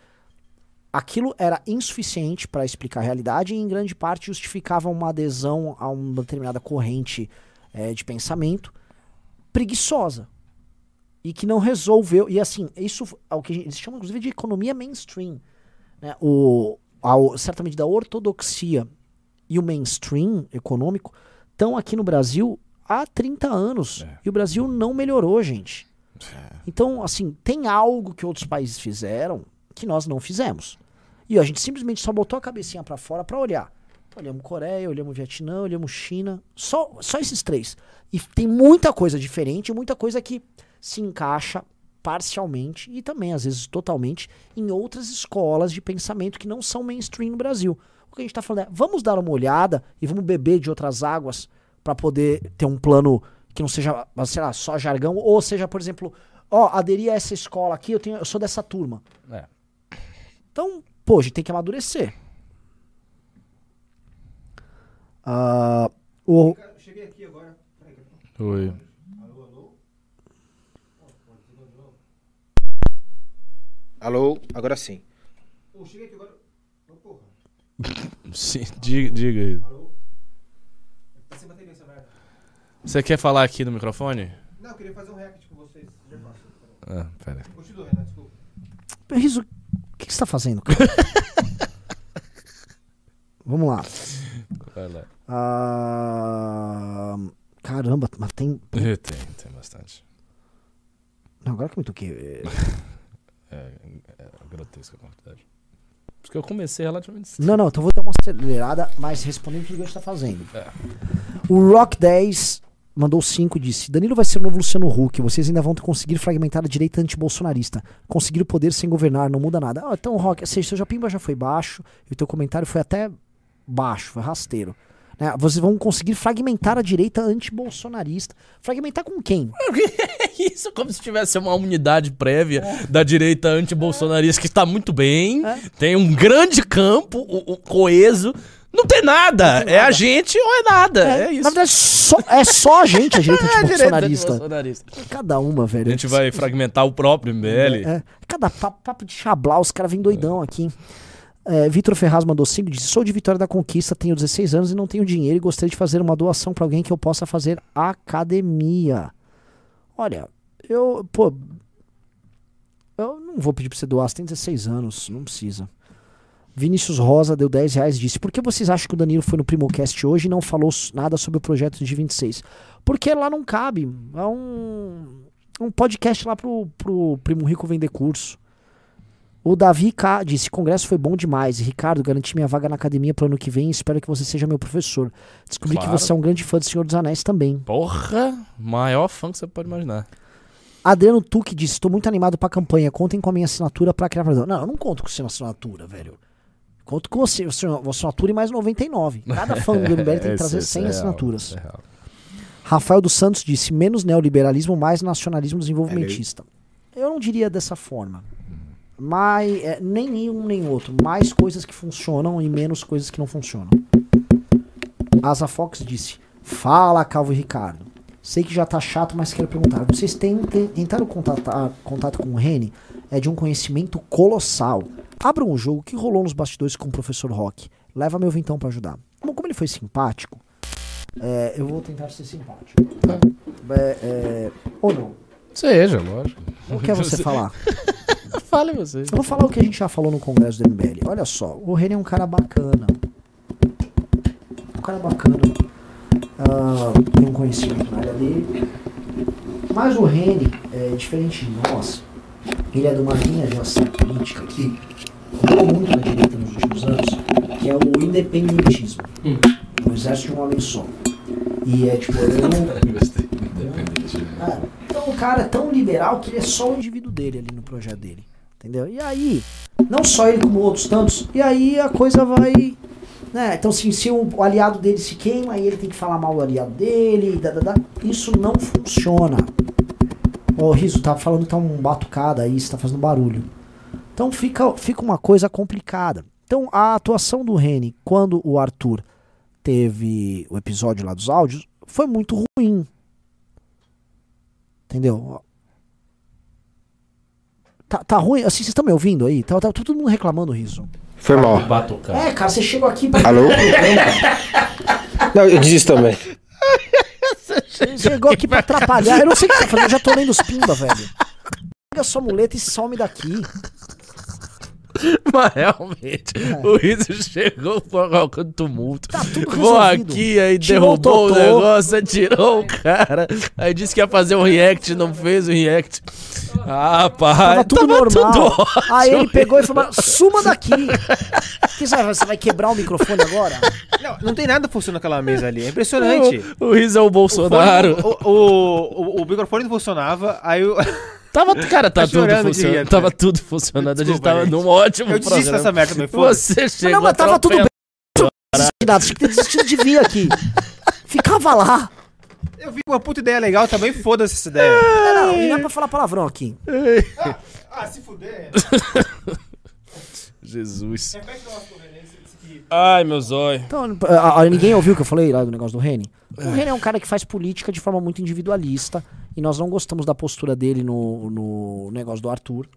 aquilo era insuficiente para explicar a realidade e em grande parte justificava uma adesão a uma determinada corrente é, de pensamento preguiçosa e que não resolveu e assim isso é o que eles chamam inclusive de economia mainstream né? o a, certamente da ortodoxia e o mainstream econômico estão aqui no Brasil há 30 anos é. e o Brasil não melhorou gente é. então assim tem algo que outros países fizeram que nós não fizemos. E a gente simplesmente só botou a cabecinha para fora para olhar. Então, olhamos Coreia, olhamos Vietnã, olhamos China, só, só esses três. E tem muita coisa diferente, muita coisa que se encaixa parcialmente e também às vezes totalmente em outras escolas de pensamento que não são mainstream no Brasil. O que a gente está falando é, vamos dar uma olhada e vamos beber de outras águas para poder ter um plano que não seja, sei lá, só jargão, ou seja, por exemplo, ó, aderir a essa escola aqui, eu, tenho, eu sou dessa turma. É. Então, pô, a gente tem que amadurecer. Uh, o... Cheguei aqui agora. Oi. Alô, agora sim. Pô, cheguei aqui agora. Oh, porra. [laughs] sim, diga, diga aí. Alô? Tá sem bateria essa merda. Você quer falar aqui no microfone? Não, eu queria fazer um react com vocês. Já faço. Ah, pera. Continua, Renato, desculpa. Riso, o que, que você tá fazendo, cara? [laughs] Vamos lá. Vai lá. Ah, caramba, mas tem. [laughs] Tem, tem bastante. Não, agora que eu me toquei. É, é, é grotesca a quantidade. Porque eu comecei relativamente cedo. Não, não, então vou dar uma acelerada, mas respondendo o que o está fazendo. É. O Rock 10 mandou 5 e disse: Danilo vai ser o novo Luciano Huck. Vocês ainda vão conseguir fragmentar a direita antibolsonarista. Conseguir o poder sem governar, não muda nada. Ah, então, Rock, seja, seu Japimba já foi baixo e o teu comentário foi até baixo, foi rasteiro. Né? Vocês vão conseguir fragmentar a direita antibolsonarista. Fragmentar com quem? [laughs] Isso, como se tivesse uma unidade prévia é. da direita antibolsonarista que está muito bem, é. tem um grande campo, o, o coeso não tem nada. Não tem é nada. a gente ou é nada. É, é isso. Na verdade, só, é só a gente, a [laughs] direita é bolsonarista. bolsonarista. Cada uma, velho. A gente vai fragmentar o próprio MBL. É, é. Cada papo, papo de chablau, os caras vêm doidão aqui. É, Vitor Ferraz mandou 5 disse: Sou de Vitória da Conquista, tenho 16 anos e não tenho dinheiro e gostaria de fazer uma doação para alguém que eu possa fazer academia. Olha, eu, pô, eu não vou pedir pra você doar, você tem 16 anos, não precisa. Vinícius Rosa deu 10 reais e disse: Por que vocês acham que o Danilo foi no Primocast hoje e não falou nada sobre o projeto de 26? Porque lá não cabe. É um, um podcast lá pro, pro Primo Rico vender curso. O Davi K disse: Congresso foi bom demais. Ricardo, garanti minha vaga na academia pro ano que vem. Espero que você seja meu professor. Descobri claro. que você é um grande fã do Senhor dos Anéis também. Porra! Maior fã que você pode imaginar. Adriano Tuque disse: Estou muito animado pra campanha. Contem com a minha assinatura pra criar. Não, eu não conto com a sua assinatura, velho. Conto com você, você assinatura e mais 99. Cada fã do MBL tem que [laughs] trazer 100 é assinaturas. é Rafael dos Santos disse: menos neoliberalismo, mais nacionalismo desenvolvimentista. É eu não diria dessa forma. Mais, é, nem nenhum nem outro. Mais coisas que funcionam e menos coisas que não funcionam. Asa Fox disse: Fala, Calvo e Ricardo. Sei que já tá chato, mas quero perguntar. Vocês tentaram contatar, contato com o Rene? É de um conhecimento colossal. Abram o jogo que rolou nos bastidores com o professor Rock. Leva meu vintão para ajudar. Bom, como ele foi simpático, é, eu vou tentar ser simpático. É, é, ou não? Seja, lógico. O que é você [laughs] falar? Fale você. Eu vou falar o que a gente já falou no congresso do MBL. Olha só, o Reni é um cara bacana. Um cara bacana. Uh, tem um conhecimento na área dele. Mas o Reni, é, diferente de nós, ele é de uma linha de ação política que rolou muito na direita nos últimos anos, que é o independentismo. Hum. O exército de um homem só. E é tipo, [laughs] eu não. É, então o cara tão liberal que ele é só o indivíduo dele ali no projeto dele. Entendeu? E aí, não só ele como outros tantos, e aí a coisa vai. Né? Então, assim, se o aliado dele se queima, aí ele tem que falar mal do aliado dele, da, da, da. isso não funciona. Ô, Riso, tá falando que tá um batucada aí, você tá fazendo barulho. Então fica, fica uma coisa complicada. Então a atuação do Reni, quando o Arthur teve o episódio lá dos áudios, foi muito ruim. Entendeu? Tá, tá ruim? Assim, vocês estão me ouvindo aí? Tá, tá todo mundo reclamando, Riso. Foi mal. É, cara, você chegou aqui pra. Alô? [laughs] Não, eu desisto também. Você chegou aqui pra atrapalhar. Eu não sei o que tá fazendo, eu já tô lendo os pimba, velho. Pega sua muleta e some daqui. [laughs] Mas realmente, o Riso chegou colocando tumulto. Tá tudo Vou resolvido. aqui, aí Tirou derrubou o o negócio, tirou o cara. Aí disse que ia fazer um react, não fez o react. Ah, pai. Tava tudo normal. tudo ótimo. Aí ele pegou e falou: suma daqui. Que você vai- você vai quebrar o microfone agora? Não, não tem nada funcionando naquela mesa ali. É impressionante. O, o Riso é o Bolsonaro. O, o, o, o microfone não funcionava, aí eu, [laughs] Tava, cara, tá, Tá tudo funcionando. rir, Tava cara. tudo funcionando. a gente Desculpa, tava gente. num ótimo eu desisto programa. dessa merda também. Foda-se. Você chegou não, mas tava tudo bem. Desesperado, Tinha que ter desistido de vir aqui. Ficava lá. Eu vi uma puta ideia legal também, foda-se essa ideia. Não, não, e não é pra falar palavrão aqui. Ah, se fuder. [laughs] Jesus. Repete o nosso. Ai, meu zóio. Então, a- a- ninguém ouviu o que eu falei lá do negócio do Reni? O Reni é um cara que faz política de forma muito individualista e nós não gostamos da postura dele no, no negócio do Arthur.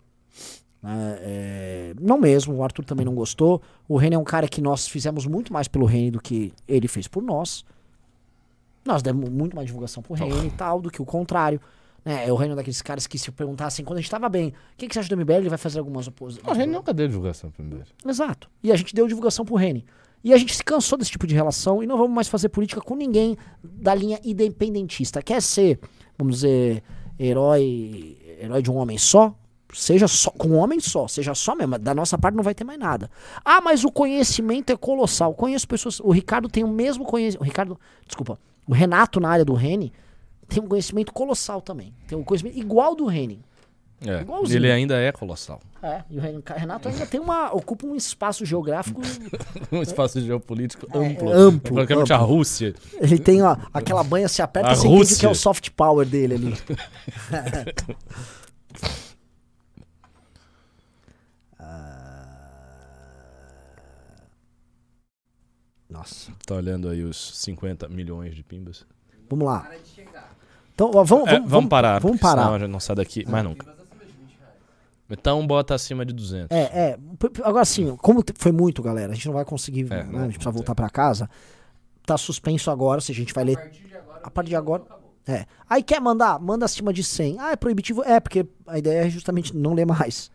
né? É, não mesmo, o Arthur também não gostou. O Reni é um cara que nós fizemos muito mais pelo Reni do que ele fez por nós. Nós demos muito mais divulgação pro Reni e tal do que o contrário. Né? O Reni é um daqueles caras que se perguntassem quando a gente tava bem, o que, que você acha do MBL? Ele vai fazer algumas oposições. A gente nunca deu divulgação primeiro. Exato. E a gente deu divulgação pro Reni. E a gente se cansou desse tipo de relação e não vamos mais fazer política com ninguém da linha independentista. Quer ser, vamos dizer, herói, herói de um homem só? Seja só, com um homem só, seja só mesmo. Da nossa parte não vai ter mais nada. Ah, mas o conhecimento é colossal. Conheço pessoas. O Ricardo tem o mesmo conhecimento. O Ricardo, desculpa. O Renato, na área do Reni, tem um conhecimento colossal também. Tem um conhecimento igual do Reni. É, Igualzinho. ele ainda é colossal. É, e o Ren- Renato ainda tem uma. ocupa um espaço geográfico [laughs] Um espaço geopolítico amplo. é amplo, Praticamente a. Rússia. Ele tem ó, aquela banha se aperta, A você o que Rússia. é o soft power dele ali. [laughs] Nossa. Tá olhando aí os 50 milhões de pimbas. Vamos lá. Então, ó, vamos, É, vamos, parar. Vamos porque senão parar. a gente não sai daqui mais nunca. Então bota acima de 200. É, é. Agora sim, como foi muito, galera, a gente não vai conseguir, É, né, não, a gente precisa não voltar pra casa. Tá suspenso agora, se a gente vai ler. A partir de agora. É. Aí quer mandar? Manda acima de 100. Ah, é proibitivo? É, porque a ideia é justamente não ler mais.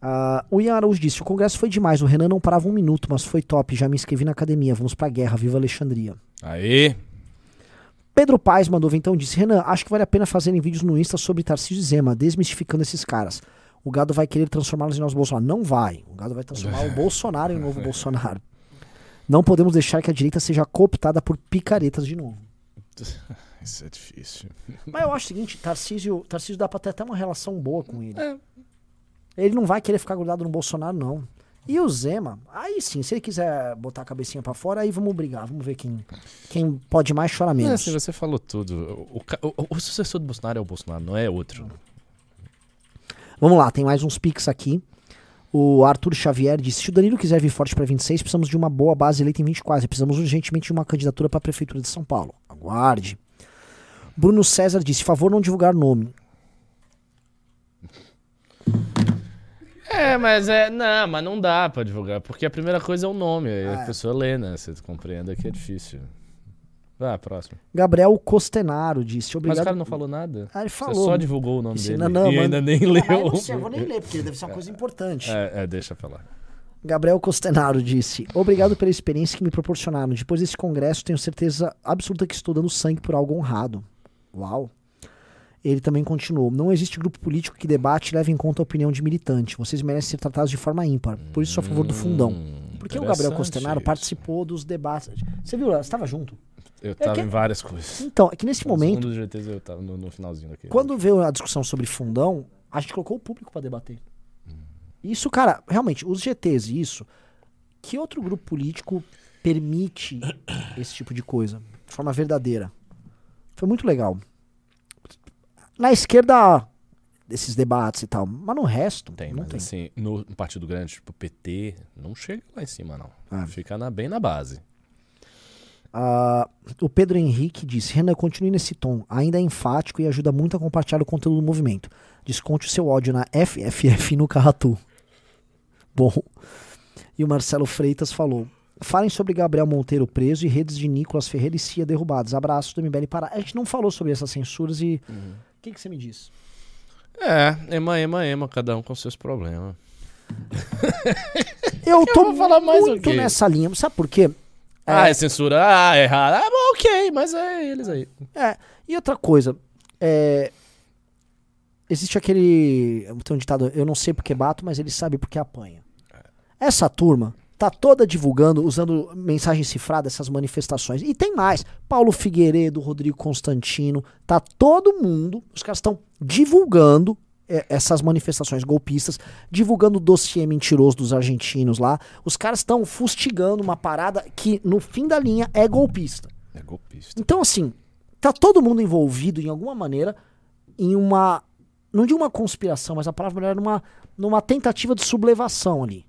Ah, o Ian Araújo disse: o congresso foi demais. O Renan não parava um minuto, mas foi top. Já me inscrevi na academia. Vamos pra guerra. Viva Alexandria. Aí. Pedro Paes mandou então disse: Renan, acho que vale a pena fazerem vídeos no Insta sobre Tarcísio e Zema, desmistificando esses caras. O gado vai querer transformá-los em nosso Bolsonaro. Não vai. O gado vai transformar o [laughs] Bolsonaro em um novo Bolsonaro. Não podemos deixar que a direita seja cooptada por picaretas de novo. [laughs] Isso é difícil. Mas eu acho o seguinte: Tarcísio, Tarcísio dá pra ter até uma relação boa com ele. É. Ele não vai querer ficar grudado no Bolsonaro, não. E o Zema, aí sim, se ele quiser botar a cabecinha pra fora, aí vamos brigar. Vamos ver quem, quem pode mais chora Não, menos. assim, você falou tudo. O, o- o sucessor do Bolsonaro é o Bolsonaro, não é outro. Vamos lá, tem mais uns pics aqui. O Arthur Xavier disse: se o Danilo quiser vir forte para 26, precisamos de uma boa base eleita em 24. e Precisamos urgentemente de uma candidatura para a Prefeitura de São Paulo. Aguarde. Bruno César disse: favor não divulgar nome. É, mas é. Não, mas não dá pra divulgar, porque a primeira coisa é o nome. Aí a pessoa lê, né? Você compreenda que é difícil. Vai, próximo. Gabriel Costenaro disse: Mas obrigado. o cara não falou nada. Ah, ele Você falou. só divulgou o nome Disse, dele. não, não, e ainda nem [laughs] Não, mas leu. eu não sei, eu vou nem ler, porque deve ser uma coisa importante. É, é, deixa pra lá. Gabriel Costenaro disse: Obrigado pela experiência que me proporcionaram. Depois desse congresso, tenho certeza absoluta que estou dando sangue por algo honrado. Uau. Ele também continuou: Não existe grupo político que debate e leve em conta a opinião de militante. Vocês merecem ser tratados de forma ímpar. Por isso, sou a favor do fundão. Hum, Porque o Gabriel Costenaro participou dos debates. Você viu? Você estava junto? Eu tava que- em várias coisas. Então, é que nesse Mas momento, Um dos GTs eu tava no, no finalzinho aqui. quando veio a discussão sobre fundão, a gente colocou o público para debater. Isso, cara, realmente, os GTs e isso, que outro grupo político permite esse tipo de coisa de forma verdadeira? Foi muito legal. Na esquerda, desses debates e tal. Mas no resto, Tem, não mas tem. assim, no, partido grande, tipo PT, não chega lá em cima, não. Ah. Fica na, bem na base. Ah, o Pedro Henrique disse: Renan, continue nesse tom. Ainda é enfático e ajuda muito a compartilhar o conteúdo do movimento. Desconte o seu ódio na FFF no Carratu. [laughs] Bom. E o Marcelo Freitas falou: Falem sobre Gabriel Monteiro preso e redes de Nicolas Ferreira e Cia derrubadas. Abraços do MBL Pará. A gente não falou sobre essas censuras e. O que, que você me diz? É, ema, ema, ema, cada um com seus problemas. [laughs] Eu tô vou falar mais muito nessa linha. Sabe por quê? Ah, é censura, ah, é errado. Ah, bom, ok, mas é eles aí. É, e outra coisa, é, existe aquele, tem um ditado, eu não sei porque bato, mas ele sabe porque apanha. Essa turma tá toda divulgando, usando mensagem cifrada essas manifestações. E tem mais, Paulo Figueiredo, Rodrigo Constantino, tá todo mundo, os caras estão divulgando é, essas manifestações golpistas, divulgando o dossiê mentiroso dos argentinos lá. Os caras estão fustigando uma parada que, no fim da linha, é golpista. É golpista. Então, assim, tá todo mundo envolvido em alguma maneira em uma. Não de uma conspiração, mas a palavra melhor é numa, numa tentativa de sublevação ali.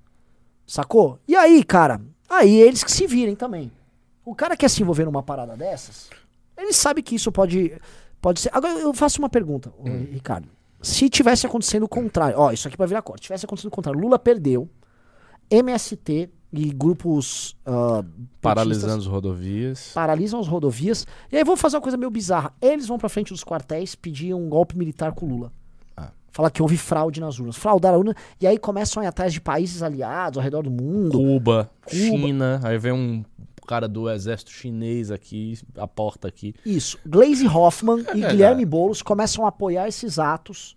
Sacou? E aí, cara, aí eles que se virem também. O cara quer se envolver numa parada dessas, ele sabe que isso pode, pode ser. Agora eu faço uma pergunta, ô, Ricardo. Se tivesse acontecendo o contrário, ó, isso aqui vai virar corte. Tivesse acontecendo o contrário, Lula perdeu, MST e grupos petistas- Paralisando as rodovias. paralisam as rodovias. E aí vão fazer uma coisa meio bizarra. Eles vão pra frente dos quartéis pedir um golpe militar com o Lula. Falar que houve fraude nas urnas. Fraudaram a urna. E aí começam a ir atrás de países aliados ao redor do mundo. Cuba, Cuba. China, aí vem um cara do exército chinês aqui, a porta aqui. Isso. Glaze Hoffman e verdade. Guilherme Boulos começam a apoiar esses atos.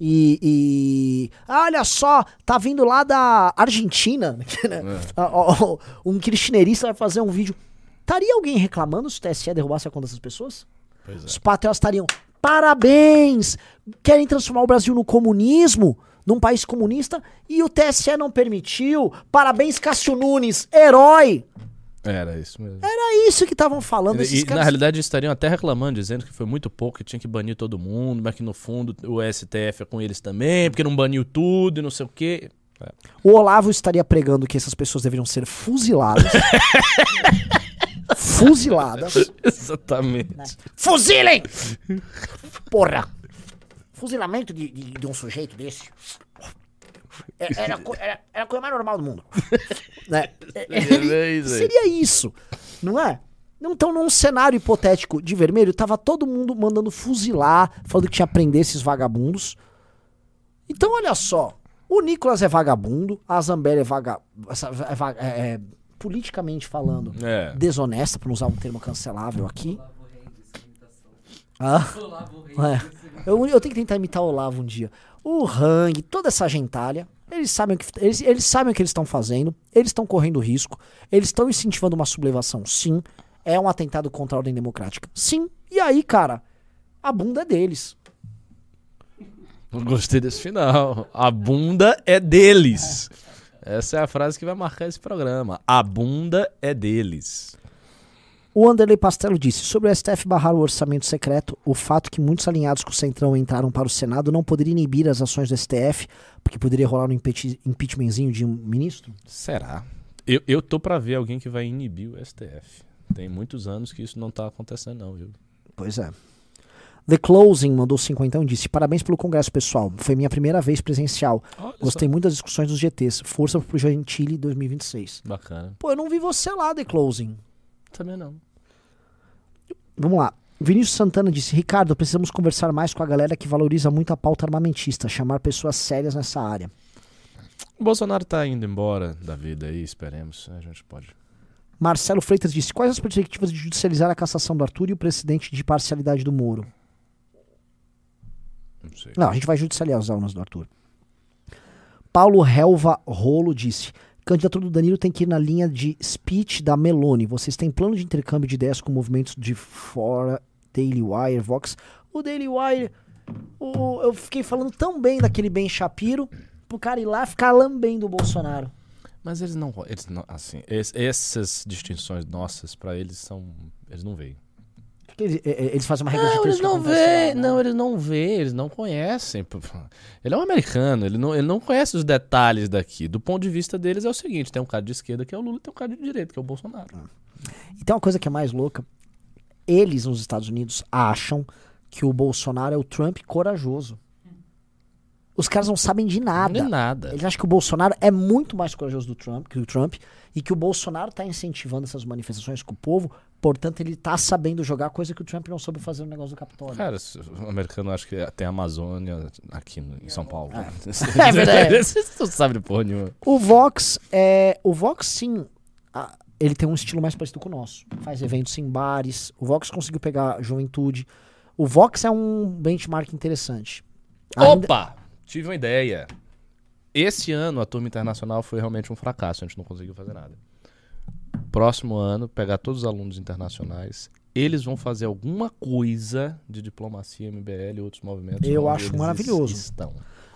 E, e- ah, olha só, tá vindo lá da Argentina. [laughs] né? Ó, um kirchnerista vai fazer um vídeo. Estaria alguém reclamando se o TSE derrubasse a conta dessas pessoas? Pois é. Os patriotas estariam, parabéns! Querem transformar o Brasil no comunismo, num país comunista, e o TSE não permitiu. Parabéns, Cássio Nunes, herói! Era isso mesmo. Era isso que estavam falando. esses E, caras- na realidade estariam até reclamando, dizendo que foi muito pouco, que tinha que banir todo mundo, mas que no fundo o STF é com eles também, porque não baniu tudo e não sei o quê. O Olavo estaria pregando que essas pessoas deveriam ser fuziladas. [laughs] fuziladas. [laughs] Exatamente. Fuzilem! Porra! Fuzilamento de, de, de um sujeito desse. É- Era, era, era a coisa mais normal do mundo. [laughs] né? É- é- seria isso, não é? Então, num cenário hipotético de vermelho, tava todo mundo mandando fuzilar, falando que tinha que prender esses vagabundos. Então, olha só. O Nicolas é vagabundo, a Zambelli é, vaga, é é- é, politicamente falando, É. desonesta, não usar um termo cancelável aqui. Ah, é. Eu, eu tenho que tentar imitar o Olavo um dia. O Hang, toda essa gentalha, eles sabem o que eles, eles sabem o que eles estão fazendo, eles estão correndo risco, eles estão incentivando uma sublevação, sim. É um atentado contra a ordem democrática, sim. E aí, cara, a bunda é deles. Não gostei desse final. A bunda é deles. Essa é a frase que vai marcar esse programa. A bunda é deles. O Anderley Pastelo disse: sobre o STF barrar o orçamento secreto, o fato que muitos alinhados com o Centrão entraram para o Senado não poderia inibir as ações do STF, porque poderia rolar um impeach- impeachmentzinho de um ministro? Será? Eu, eu tô pra ver alguém que vai inibir o STF. Tem muitos anos que isso não tá acontecendo, não, viu? Pois é. The Closing mandou 50 e disse: Parabéns pelo congresso, pessoal. Foi minha primeira vez presencial. Olha Gostei muito das discussões dos GTs. Força pro Gentili 2026. só. Bacana. Pô, eu não vi você lá, The Closing. Também não. Vamos lá. Vinícius Santana disse: Ricardo, precisamos conversar mais com a galera que valoriza muito a pauta armamentista, chamar pessoas sérias nessa área. O Bolsonaro tá indo embora da vida aí, esperemos. A gente pode. Marcelo Freitas disse: Quais as perspectivas de judicializar a cassação do Arthur e o precedente de parcialidade do Moro? Não sei. Não, a gente vai judicializar as urnas do Arthur. Paulo Helva Rolo disse: Candidatura do Danilo tem que ir na linha de speech da Meloni. Vocês têm plano de intercâmbio de ideias com movimentos de fora, Daily Wire, Vox? O Daily Wire, o- eu fiquei falando tão bem daquele Ben Shapiro, pro cara ir lá ficar lambendo o Bolsonaro. Mas eles não. Eles não assim, es- essas distinções nossas, pra eles são. Eles não veem. Que eles, eh, eh, eles fazem uma regra de Não, três eles não veem, não, eles não veem, eles não conhecem. Ele é um americano, ele não, ele não conhece os detalhes daqui. Do ponto de vista deles é o seguinte: tem um cara de esquerda que é o Lula, tem um cara de direita que é o Bolsonaro. E tem uma coisa que é mais louca. Eles, nos Estados Unidos, acham que o Bolsonaro é o Trump corajoso. Os caras não sabem de nada. É nada. Eles acham que o Bolsonaro é muito mais corajoso do Trump, que o Trump e que o Bolsonaro está incentivando essas manifestações com o povo, portanto ele tá sabendo jogar coisa que o Trump não soube fazer no negócio do Capitólio. Cara, o americano acha que tem Amazônia aqui no- em São Paulo. É [laughs] verdade. [laughs] Vocês não sabem porra nenhuma. O Vox é, o Vox sim, a- ele tem um estilo mais parecido com o nosso. Faz eventos em bares. O Vox conseguiu pegar a juventude. O Vox é um benchmark interessante. Ainda- Opa! Tive uma ideia. Esse ano a turma internacional foi realmente um fracasso, a gente não conseguiu fazer nada. Próximo ano, pegar todos os alunos internacionais, eles vão fazer alguma coisa de diplomacia, MBL e outros movimentos. Eu acho maravilhoso. Estão.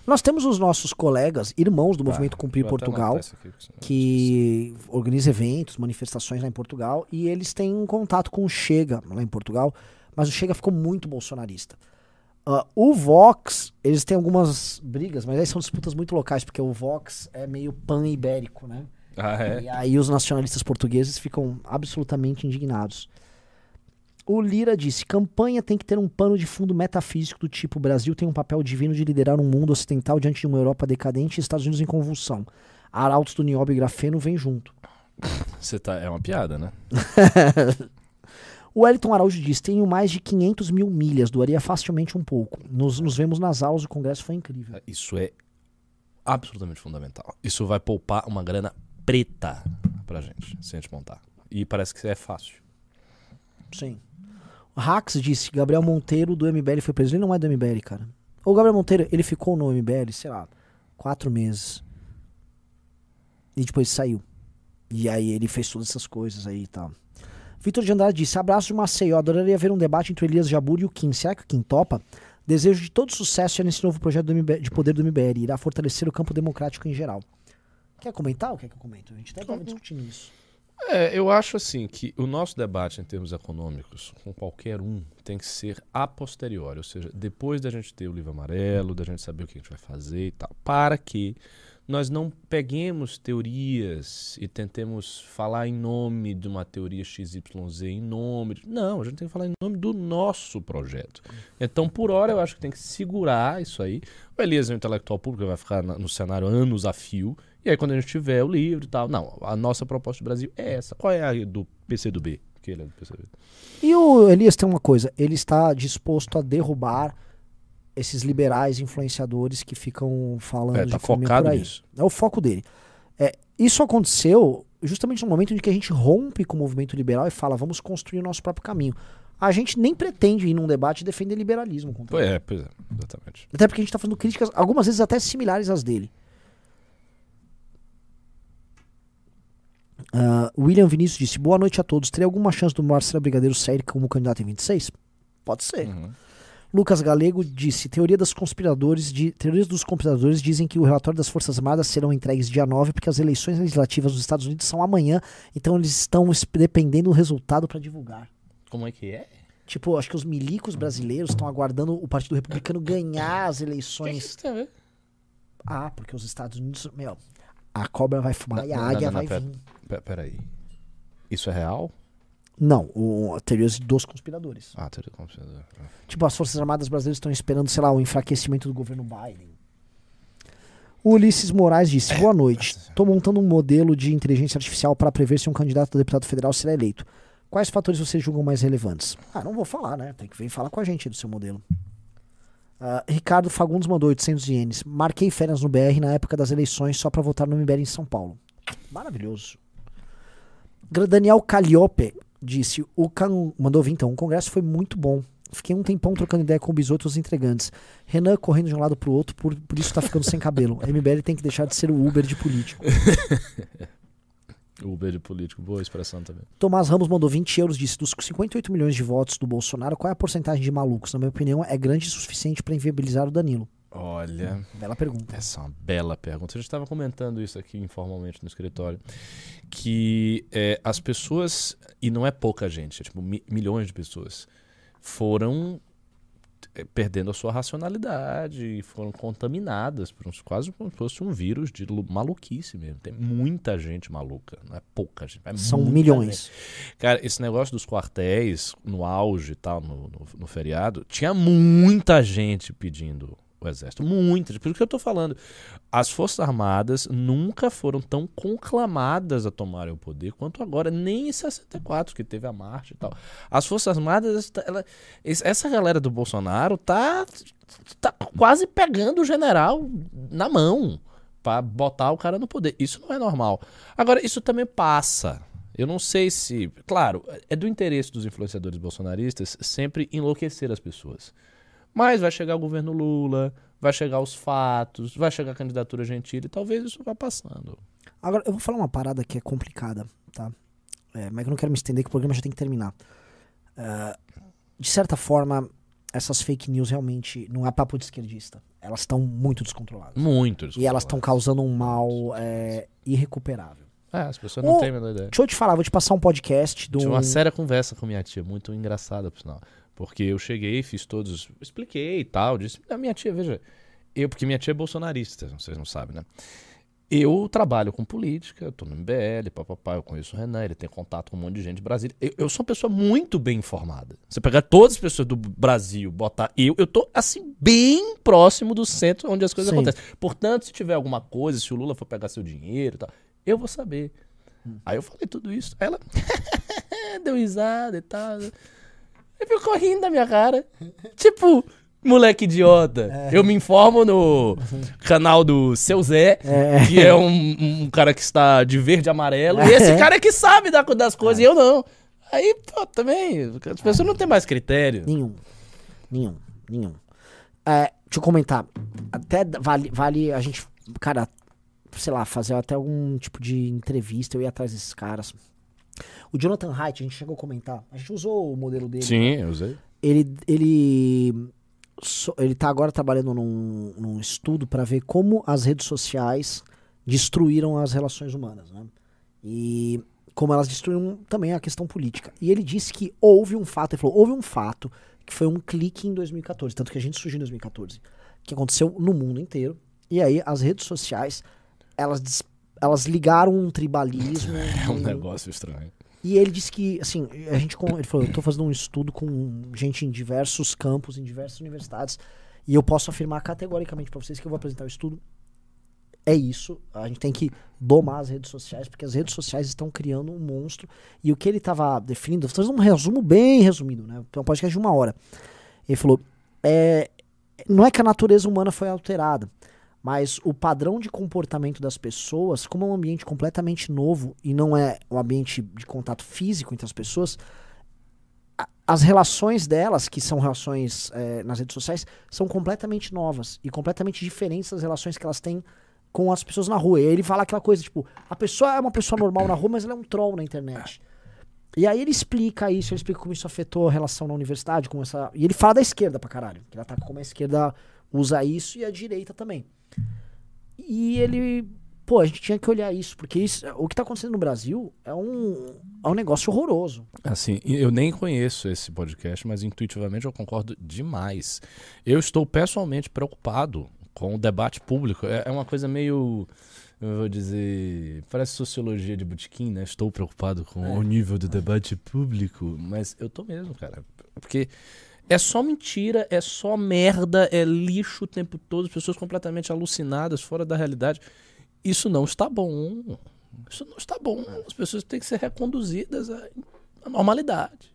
Nós temos os nossos colegas, irmãos do Tá, Movimento Cumprir Portugal, aqui, que organiza eventos, manifestações lá em Portugal, e eles têm um contato com o Chega lá em Portugal, mas o Chega ficou muito bolsonarista. Ah, o Vox, eles têm algumas brigas, mas aí são disputas muito locais, porque o Vox é meio pan-ibérico, né? Ah, é? E aí os nacionalistas portugueses ficam absolutamente indignados. O Lira disse: campanha tem que ter um pano de fundo metafísico do tipo: Brasil tem um papel divino de liderar um mundo ocidental diante de uma Europa decadente e Estados Unidos em convulsão. Arautos do Nióbio e Grafeno vem junto. [laughs] Você tá, é uma piada, né? [laughs] O Wellington Araújo diz: tenho mais de 500 mil milhas, doaria facilmente um pouco. Nos, nos vemos nas aulas, o congresso foi incrível. Isso é absolutamente fundamental. Isso vai poupar uma grana preta pra gente, se a gente montar. E parece que é fácil. Sim. O Rax disse: Gabriel Monteiro do MBL foi preso. Ele não é do MBL, cara. O Gabriel Monteiro, ele ficou no MBL, sei lá, quatro meses. E depois saiu. E aí ele fez todas essas coisas aí e tal. Vitor de Andrade disse: Abraço de Maceió. Adoraria ver um debate entre Elias Jabur e o Kim. Será que o Kim topa? Desejo de todo sucesso nesse novo projeto MBL de poder do MBL. Irá fortalecer o campo democrático em geral. Quer comentar ou quer que eu comente? A gente até estava discutindo isso. É, eu acho assim que o nosso debate em termos econômicos, com qualquer um, tem que ser a posteriori, ou seja, depois da gente ter o livro amarelo, da gente saber o que a gente vai fazer e tal, para que nós não peguemos teorias e tentemos falar em nome de uma teoria XYZ, em nome. De... Não, a gente tem que falar em nome do nosso projeto. Então, por hora, eu acho que tem que segurar isso aí. O Elias é um intelectual público, vai ficar no cenário anos a fio. E aí, quando a gente tiver o livro e tal. Não, a nossa proposta do Brasil é essa. Qual é a do PCdoB? Que ele é do PCdoB. E o Elias tem uma coisa, ele está disposto a derrubar esses liberais influenciadores que ficam falando É, de tá fome focado por aí. nisso. É o foco dele. É, isso aconteceu justamente no momento em que a gente rompe com o movimento liberal e fala, vamos construir o nosso próprio caminho. A gente nem pretende ir num debate e defender liberalismo. contra Pois ele. é, pois é, exatamente. Até porque a gente está fazendo críticas, algumas vezes até similares às dele. Ah, William Vinícius disse: Boa noite a todos. Teria alguma chance do Marcelo Brigadeiro sair como candidato em 26? Pode ser. Uhum. Lucas Galego disse: Teoria das conspiradores de, teorias dos conspiradores dizem que o relatório das Forças Armadas serão entregues dia 9 porque as eleições legislativas dos Estados Unidos são amanhã, então eles estão es- dependendo do resultado para divulgar. Como é que é? Tipo, acho que os milicos brasileiros estão aguardando o Partido Republicano ganhar as eleições. tem a ver? Ah, porque os Estados Unidos, meu, a cobra vai fumar e a Não, águia não, não, vai vir. Pe- Peraí. Isso é real? Não, o, teorias dos conspiradores. Ah, teoria do computador. Tipo, as Forças Armadas brasileiras estão esperando, sei lá, o enfraquecimento do governo Biden. O Ulisses Moraes disse: Boa noite. Estou montando um modelo de inteligência artificial para prever se um candidato a deputado federal será eleito. Quais fatores vocês julgam mais relevantes? Ah, não vou falar, né? Tem que vir falar com a gente do seu modelo. Ah, Ricardo Fagundes mandou 800 ienes. Marquei férias no BR na época das eleições só para votar no MBL em São Paulo. Maravilhoso. Daniel Calliope disse: o can... mandou vir então. O congresso foi muito bom. Fiquei um tempão trocando ideia com o Bisoto e os entregantes. Renan correndo de um lado pro outro, por, por isso tá ficando sem cabelo. [laughs] A MBL tem que deixar de ser o Uber de político. [laughs] Uber de político, boa expressão também. Tomás Ramos mandou 20 euros, disse: dos 58 milhões de votos do Bolsonaro, qual é a porcentagem de malucos? Na minha opinião, é grande o suficiente para inviabilizar o Danilo. Olha, Bela pergunta. essa é uma bela pergunta. A gente estava comentando isso aqui informalmente no escritório. Que é, as pessoas, e não é pouca gente, é tipo mi- milhões de pessoas, foram eh, perdendo a sua racionalidade e foram contaminadas por uns, quase como se fosse um vírus de lu- maluquice mesmo. Tem muita gente maluca, não é pouca gente. é São milhões. Cara, esse negócio dos quartéis, no auge e tal, no, no, no feriado, tinha muita gente pedindo o exército. Muita gente. Por isso que eu tô falando. As Forças Armadas nunca foram tão conclamadas a tomarem o poder quanto agora, nem em 64, que teve a marcha e tal. As Forças Armadas, ela- es- essa galera do Bolsonaro tá, tá quase pegando o general na mão pra botar o cara no poder. Isso não é normal. Agora, isso também passa. Eu não sei se. Claro, é do interesse dos influenciadores bolsonaristas sempre enlouquecer as pessoas. Mas vai chegar o governo Lula, vai chegar os fatos, vai chegar a candidatura Gentili, talvez isso vá passando. Agora, eu vou falar uma parada que é complicada, tá? É, mas eu não quero me estender, que o programa já tem que terminar. Ah, de certa forma, essas fake news realmente não é papo de esquerdista. Elas estão muito descontroladas. Muito. E elas estão causando um mal é, irrecuperável. É, as pessoas não Ô, têm a menor ideia. Deixa eu te falar, vou te passar um podcast do. Tive uma séria conversa com minha tia, muito engraçada, por sinal. Porque eu cheguei, fiz todos, expliquei e tal, disse, a minha tia, veja, eu, porque minha tia é bolsonarista, vocês não sabem, né? Eu trabalho com política, eu tô no MBL, papapá, eu conheço o Renan, ele tem contato com um monte de gente de Brasília. Eu, eu sou uma pessoa muito bem informada. Você pegar todas as pessoas do Brasil, botar eu, eu tô assim, bem próximo do centro onde as coisas Sim. acontecem. Portanto, se tiver alguma coisa, se o Lula for pegar seu dinheiro e tal, eu vou saber. Aí eu falei tudo isso. Aí ela [laughs] deu risada e tal. Ele ficou rindo da minha cara. Tipo, moleque idiota. Eu me informo no [laughs] canal do Seu Zé, É. que é um, um cara que está de verde e amarelo. E esse cara é que sabe da- das coisas e eu não. Aí, pô, também, as pessoas não têm mais critério. Nenhum. Nenhum. Nenhum. É, deixa eu comentar. Até vale, vale a gente, cara, sei lá, fazer até algum tipo de entrevista. Eu ia atrás desses caras. O Jonathan Haidt, a gente chegou a comentar. A gente usou o modelo dele. Sim, eu usei. Ele, ele, so- ele tá agora trabalhando num, num estudo para ver como as redes sociais destruíram as relações humanas, né? E como elas destruíram também a questão política. E ele disse que houve um fato, ele falou, houve um fato que foi um clique em 2014, tanto que a gente surgiu em 2014, que aconteceu no mundo inteiro. E aí as redes sociais, elas, elas ligaram um tribalismo. [laughs] É um negócio estranho. e ele disse que, assim, a gente, ele falou, eu tô fazendo um estudo com gente em diversos campos, em diversas universidades, e eu posso afirmar categoricamente para vocês que eu vou apresentar o estudo. É isso, a gente tem que domar as redes sociais, porque as redes sociais estão criando um monstro. E o que ele estava definindo, vou fazer um resumo bem resumido, né? É um podcast de uma hora. Ele falou: é, não é que a natureza humana foi alterada, mas o padrão de comportamento das pessoas, como é um ambiente completamente novo e não é um ambiente de contato físico entre as pessoas, as relações delas, que são relações é, nas redes sociais, são completamente novas e completamente diferentes das relações que elas têm com as pessoas na rua. E aí ele fala aquela coisa, tipo, a pessoa é uma pessoa normal na rua, mas ela é um troll na internet. E aí ele explica isso, ele explica como isso afetou a relação na universidade, como essa. E ele fala da esquerda pra caralho. Que ele ataca como a esquerda usa isso e a direita também. E ele. Pô, a gente tinha que olhar isso, porque isso, o que tá acontecendo no Brasil é um, é um negócio horroroso. Assim, eu nem conheço esse podcast, mas intuitivamente eu concordo demais. Eu estou pessoalmente preocupado com o debate público. É é uma coisa meio, eu vou dizer, parece sociologia de botequim, né? Estou preocupado com o nível do debate público, mas eu tô mesmo, cara. Porque é só mentira, é só merda, é lixo o tempo todo, as pessoas completamente alucinadas, fora da realidade. Isso não está bom. Isso não está bom. As pessoas têm que ser reconduzidas à à normalidade.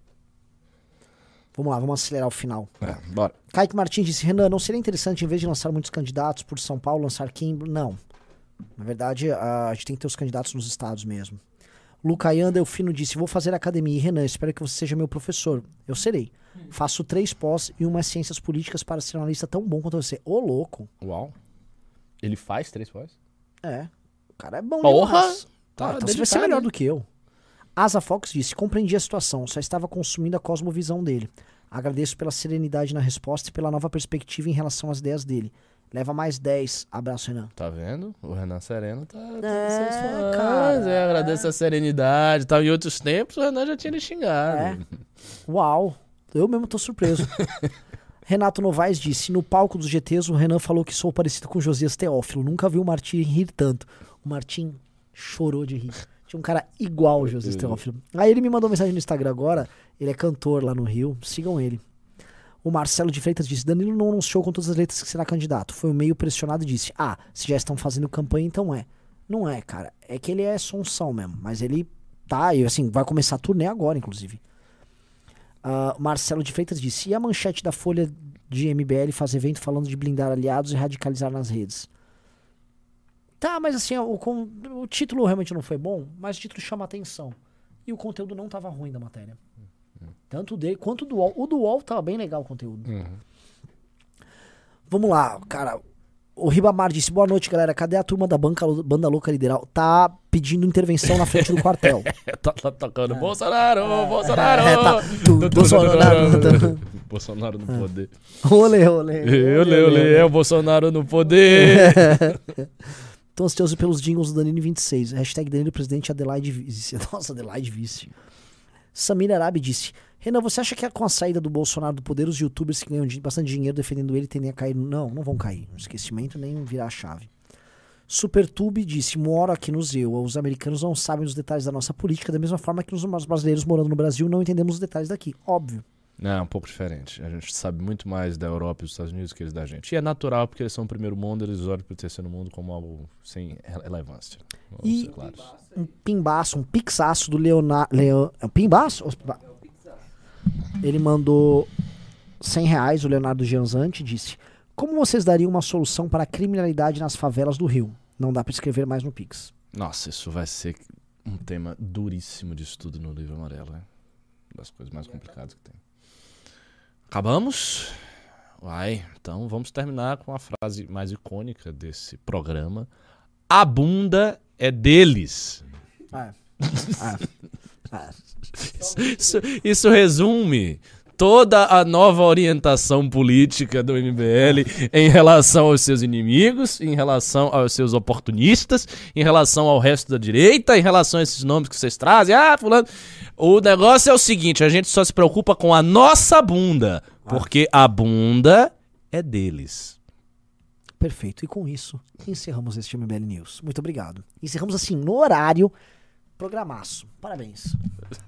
Vamos lá, vamos acelerar o final. É, bora. Kaique Martins disse: Renan, não seria interessante, em vez de lançar muitos candidatos por São Paulo, lançar quem? Não. Na verdade, a gente tem que ter os candidatos nos estados mesmo. Lucaian Delfino disse: Vou fazer academia. E Renan, espero que você seja meu professor. Eu serei. Faço três pós e uma ciências políticas para ser um analista tão bom quanto você. Ô, louco. Uau. Ele faz três pós? É. O cara é bom Porra! demais. Tá Ah, então você vai ser melhor hein? do que eu. Asa Fox disse: compreendi a situação, só estava consumindo a cosmovisão dele. Agradeço pela serenidade na resposta e pela nova perspectiva em relação às ideias dele. Leva mais 10. Abraço, Renan. Tá vendo? O Renan Sereno tá. tá É, cara. é, agradece a serenidade e tal. Em outros tempos, o Renan já tinha lhe xingado. É. Uau. Eu mesmo tô surpreso. [laughs] Renato Novaes disse: No palco dos GTs, o Renan falou que sou parecido com o Josias Teófilo. Nunca vi o Martim rir tanto. O Martim chorou de rir. Tinha um cara igual ao Josias Teófilo. Aí ele me mandou mensagem no Instagram agora. Ele é cantor lá no Rio. Sigam ele. O Marcelo de Freitas disse: Danilo não anunciou com todas as letras que será candidato. Foi um meio pressionado e disse: Ah, se já estão fazendo campanha, então é. Não é, cara. É que ele é sonção mesmo. Mas ele tá, e assim, vai começar a turnê agora, inclusive. Ah, Marcelo de Freitas disse: E a manchete da Folha de MBL faz evento falando de blindar aliados e radicalizar nas redes? Tá, mas assim, o, o título realmente não foi bom, mas o título chama atenção. E o conteúdo não tava ruim da matéria. Tanto dele quanto o do UOL. O do UOL tava bem legal o conteúdo. Vamos lá, cara. O Ribamar disse: Boa noite, galera. Cadê a turma da banca, Banda Louca Liberal? Tá pedindo intervenção na frente do quartel. [laughs] tá, tá tocando Bolsonaro, Bolsonaro. É, tá. Tu- Bolsonaro. [laughs] Bolsonaro no poder. Olê, olê. [laughs] Eu leio, é o Bolsonaro no poder. Tô ansioso pelos jingles do Danilo 26. Hashtag Danilo Presidente Adelaide Vice. Nossa, Adelaide Vice. Samir Arabi disse: Renan, você acha que é com a saída do Bolsonaro do poder, os youtubers que ganham bastante dinheiro defendendo ele tendem a cair? Não, não vão cair. No esquecimento nem virar a chave. Supertube disse: Moro aqui no Zewa. Os americanos não sabem os detalhes da nossa política, da mesma forma que nós brasileiros morando no Brasil não entendemos os detalhes daqui. Óbvio. Não, é um pouco diferente. A gente sabe muito mais da Europa e dos Estados Unidos que eles da gente. E é natural porque eles são o primeiro mundo, eles olham para o terceiro mundo como algo sem rele- relevância. E- claros. um pimbaço, um pixaço do Leonardo. Leon... É um pimbaço? Ele mandou 100 reais, o Leonardo Gianzante disse: Como vocês dariam uma solução para a criminalidade nas favelas do Rio? Não dá para escrever mais no Pix. Nossa, isso vai ser um tema duríssimo de estudo no livro amarelo, né? Das coisas mais complicadas que tem. Acabamos? Vai, então vamos terminar com a frase mais icônica desse programa. A bunda é deles. Ah, ah, Isso, isso resume toda a nova orientação política do MBL em relação aos seus inimigos, em relação aos seus oportunistas, em relação ao resto da direita, em relação a esses nomes que vocês trazem. Ah, fulano. O negócio é o seguinte, a gente só se preocupa com a nossa bunda, porque a bunda é deles. perfeito. E com isso, encerramos este MBL News. Muito obrigado. Encerramos assim, no horário, programaço. Parabéns. [laughs]